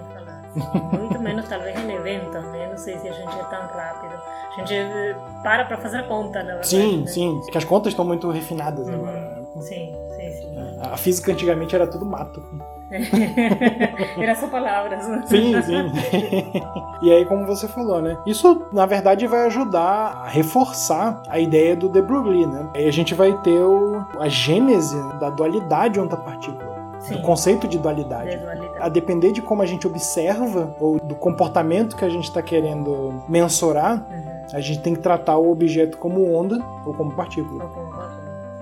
Muito menos talvez em eventos, né? Não sei se a gente é tão rápido. A gente eh, para pra fazer a conta, na verdade.
Sim,
né?
sim. Porque as contas estão muito refinadas
Uhum.
agora. né?
Sim, sim, sim.
A física antigamente era tudo mato.
Era só palavras.
Sim, sim. e aí, como você falou, né? Isso, na verdade, vai ajudar a reforçar a ideia do de Broglie, né? Aí a gente vai ter o, a gênese da dualidade onda-partícula.
Sim.
O conceito de dualidade.
De dualidade.
A depender de como a gente observa ou do comportamento que a gente está querendo mensurar,
Uhum.
a gente tem que tratar o objeto como onda ou como partícula.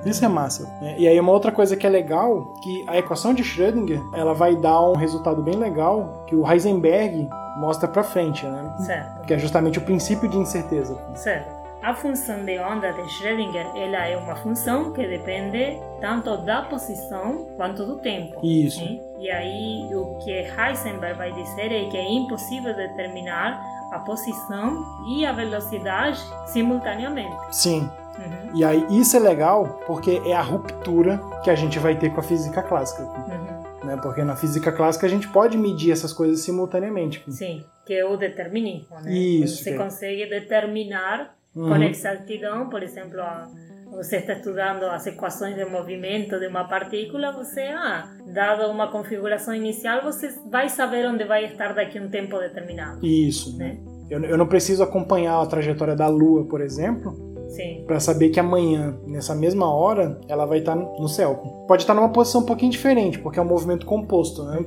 Isso é massa. né? E aí uma outra coisa que é legal, que a equação de Schrödinger, ela vai dar um resultado bem legal que o Heisenberg mostra pra frente, né?
Certo,
Que é justamente o princípio de incerteza.
certo. A função de onda de Schrödinger, ela é uma função que depende tanto da posição quanto do tempo.
Isso.
Sim? E aí o que Heisenberg vai dizer é que é impossível determinar a posição e a velocidade simultaneamente.
Sim.
Uhum,
E aí isso é legal porque é a ruptura que a gente vai ter com a física clássica.
uhum.
Né? Porque na física clássica a gente pode medir essas coisas simultaneamente.
Sim, que é o determinismo, né?
Isso,
Você
é-
consegue determinar
Uhum.
com exatidão, por exemplo, a- você está estudando as equações de movimento de uma partícula, você, ah, dada uma configuração inicial, você vai saber onde vai estar daqui a um tempo determinado,
Isso.
né?
Eu, eu não preciso acompanhar a trajetória da Lua, por exemplo, Pra saber que amanhã, nessa mesma hora, ela vai estar no céu. Pode estar numa posição um pouquinho diferente, porque é um movimento composto, né?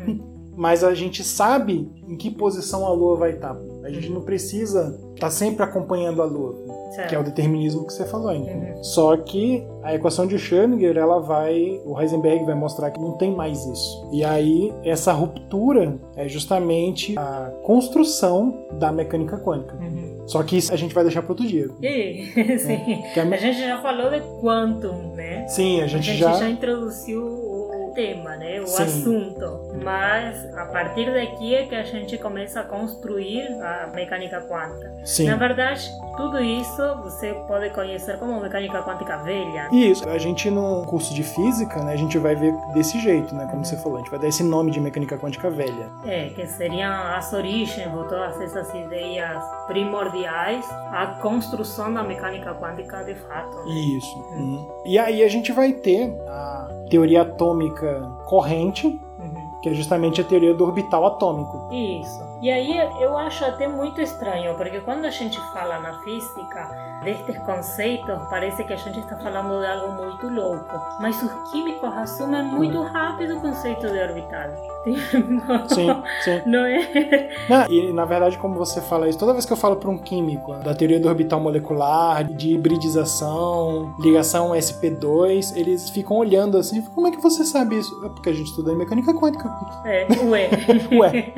Mas a gente sabe em que posição a Lua vai estar. A gente não precisa estar sempre acompanhando a Lua,
certo.
que é o determinismo que você falou ainda.
Uhum.
Só que a equação de Schrödinger, ela vai, o Heisenberg vai mostrar que não tem mais isso. E aí essa ruptura é justamente a construção da mecânica quântica.
Uhum.
Só que isso a gente vai deixar para outro dia.
E, sim.
Que é-
A gente já falou de quantum, né?
Sim, a
A
gente,
gente
já
já introduziu o tema, né? O
Sim.
assunto. Mas a partir daqui é que a gente começa a construir a mecânica quântica.
Sim.
Na verdade, tudo isso você pode conhecer como mecânica quântica velha.
Isso, a gente no curso de física, né, a gente vai ver desse jeito, né, como você falou, a gente vai dar esse nome de mecânica quântica velha.
É, que seriam as origens ou todas essas ideias primordiais, a construção da mecânica quântica de fato.
Isso. Uhum. E aí a gente vai ter a teoria atômica corrente. Que é justamente a teoria do orbital atômico.
Isso. E aí eu acho até muito estranho, porque quando a gente fala na física destes conceitos, parece que a gente está falando de algo muito louco. Mas os químicos assumem muito rápido o conceito de orbital.
Sim, sim.
Não é?
Não, e na verdade, como você fala isso, toda vez que eu falo para um químico da teoria do orbital molecular, de hibridização, ligação SP2, eles ficam olhando assim, como é que você sabe isso? É porque a gente estuda em mecânica quântica.
É, ué.
Ué.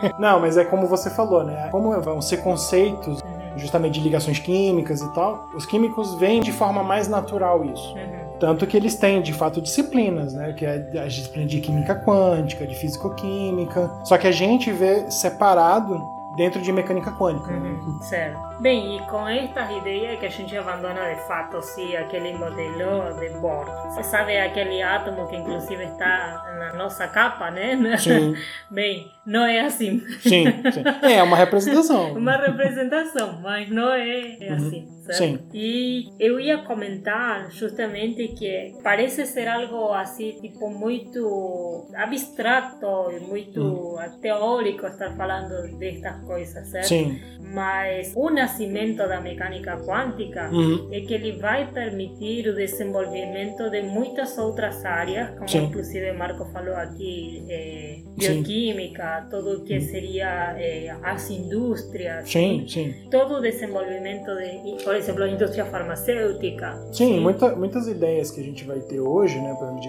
Não, mas é como você falou, né? Como vão ser conceitos justamente de ligações químicas e tal, os químicos veem de forma mais natural isso.
Uhum.
Tanto que eles têm, de fato, disciplinas, né? Que é a disciplina de química quântica, de físico-química. Só que a gente vê separado dentro de mecânica quântica. né?
Uhum, certo. Bem, e com estas ideias que a gente abandona de fato, sim, aquele modelo de Bohr. Você sabe aquele átomo que inclusive está na nossa capa, né?
Sim.
Bem, não é assim.
Sim, sim. É uma representação.
uma representação, mas não é, é assim. Certo?
Sim.
E eu ia comentar justamente que parece ser algo assim, tipo, muito abstrato e muito teórico estar falando destas coisas, certo?
Sim.
Mas o nascimento da mecânica quântica
Uhum.
é que ele vai permitir o desenvolvimento de muitas outras áreas, como
Sim.
inclusive Marco falou aqui, eh,
Sim.
bioquímica, todo o que seria eh, as indústrias,
Sim, sim.
todo o desenvolvimento de, por exemplo, a indústria farmacêutica.
Sim, muita- muitas ideias que a gente vai ter hoje, né, por exemplo,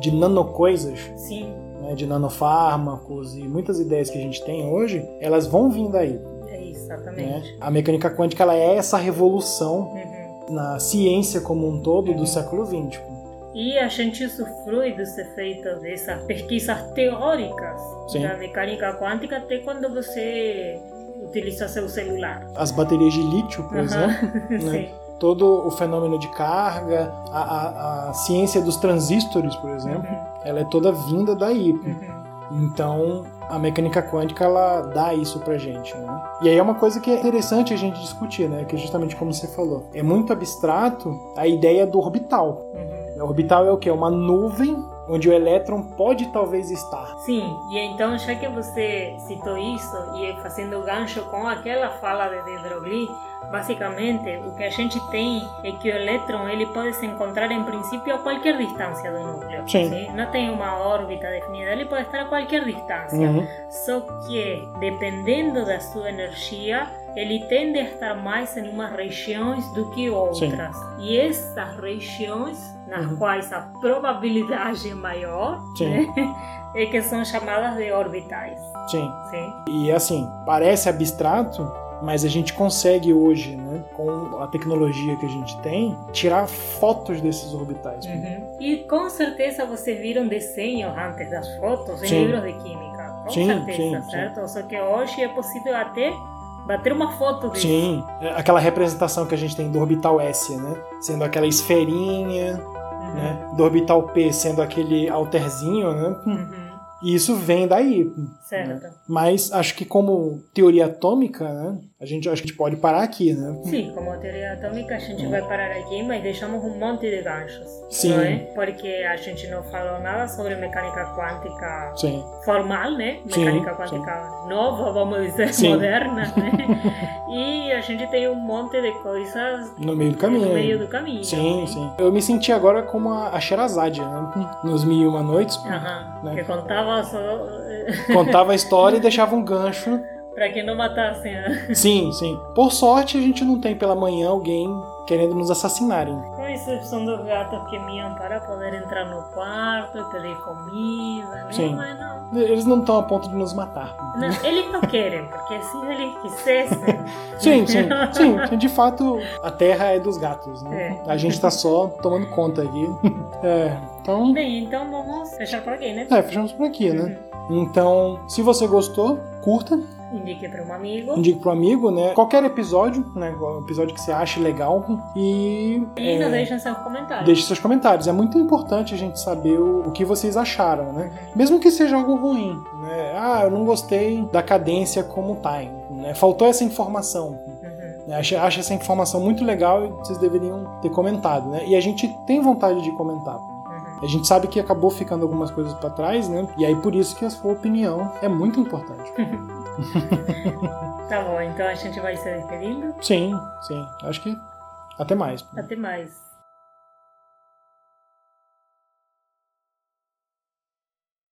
de, de nanocoisas,
Sim,
né, de nanofármacos e muitas ideias que a gente tem hoje, elas vão vir daí.
É
Né?
exatamente.
A mecânica quântica ela é essa revolução
Uhum.
na ciência como um todo do século XX.
E a gente usufrui dos efeitos dessas pesquisas teóricas
Sim.
da mecânica quântica até quando você utiliza seu celular.
As baterias de lítio, por
Aham.
exemplo,
Sim.
todo o fenômeno de carga, a, a- a ciência dos transistores, por exemplo, ela é toda vinda daí.
Uhum.
Então, a mecânica quântica ela dá isso pra gente, né? E aí é uma coisa que é interessante a gente discutir, né? Que é justamente como você falou. É muito abstrato a ideia do orbital.
Uhum.
O orbital é o quê? Uma nuvem onde o elétron pode talvez estar.
Sim, e então já que você citou isso e fazendo gancho com aquela fala de De Broglie, basicamente o que a gente tem é que o elétron ele pode se encontrar em princípio a qualquer distância do núcleo.
Sim.
Não tem uma órbita definida, ele pode estar a qualquer distância.
Uhum.
Só que, dependendo da sua energia, ele tende a estar mais em umas regiões do que outras. E essas regiões, nas
Uhum.
quais a probabilidade é maior,
Sim.
né, é que são chamadas de orbitais.
Sim.
Sim.
E assim, parece abstrato, mas a gente consegue hoje, né, com a tecnologia que a gente tem, tirar fotos desses orbitais.
Uhum. E com certeza vocês viram desenhos antes das fotos em
Sim.
livros de química. Com
Sim,
certeza,
sim,
certo? Só que hoje é possível até bater uma foto disso.
Sim, é aquela representação que a gente tem do orbital S, né? Sendo aquela esferinha,
Uhum.
né? Do orbital P sendo aquele alterzinho, né?
Uhum.
E isso vem daí.
Certo.
Mas acho que como teoria atômica, né? A gente acho que a gente pode parar aqui, né?
Sim, como teoria atômica, a gente vai parar aqui, mas deixamos um monte de ganchos.
Sim.
Não é? Porque a gente não falou nada sobre mecânica quântica
Sim.
formal, né?
Sim,
Mecânica quântica nova, vamos dizer,
Sim.
moderna, né? e a gente tem um monte de coisas
No meio do caminho.
no meio do caminho.
Sim,
né?
sim. Eu me senti agora como a, a Sherazade, né? Nos Mil e Uma Noites.
Aham,
Né?
Que contava só
Contava a história e deixava um gancho.
para que não matassem a...
Sim, sim. Por sorte, a gente não tem pela manhã alguém querendo nos assassinarem.
Com exceção dos gatos que miam para poder entrar no quarto e pedir comida, né?
Sim.
Mas não.
Eles não estão a ponto de nos matar.
Não, eles não querem, porque se eles quisessem.
Sim, sim, sim. De fato, a terra é dos gatos, né?
É.
A gente tá só tomando conta aqui. É, então,
Bem, então vamos fechar por aqui, né?
é, fechamos por aqui, né? Então, se você gostou, curta,
Indique para um amigo.
indique pro amigo, né? Qualquer episódio, né? Episódio que você ache legal e...
E
é,
deixem seus comentários.
Deixe seus comentários. É muito importante a gente saber o, o que vocês acharam, né? Mesmo que seja algo ruim, né? Ah, eu não gostei da cadência como tá, né? Faltou essa informação.
Uhum.
né? Acho, acho essa informação muito legal e vocês deveriam ter comentado, né? E a gente tem vontade de comentar. A gente sabe que acabou ficando algumas coisas para trás, né? E aí por isso que a sua opinião é muito importante.
Tá bom, então a gente vai se despedindo.
sim, sim. Acho que até mais.
Até mais.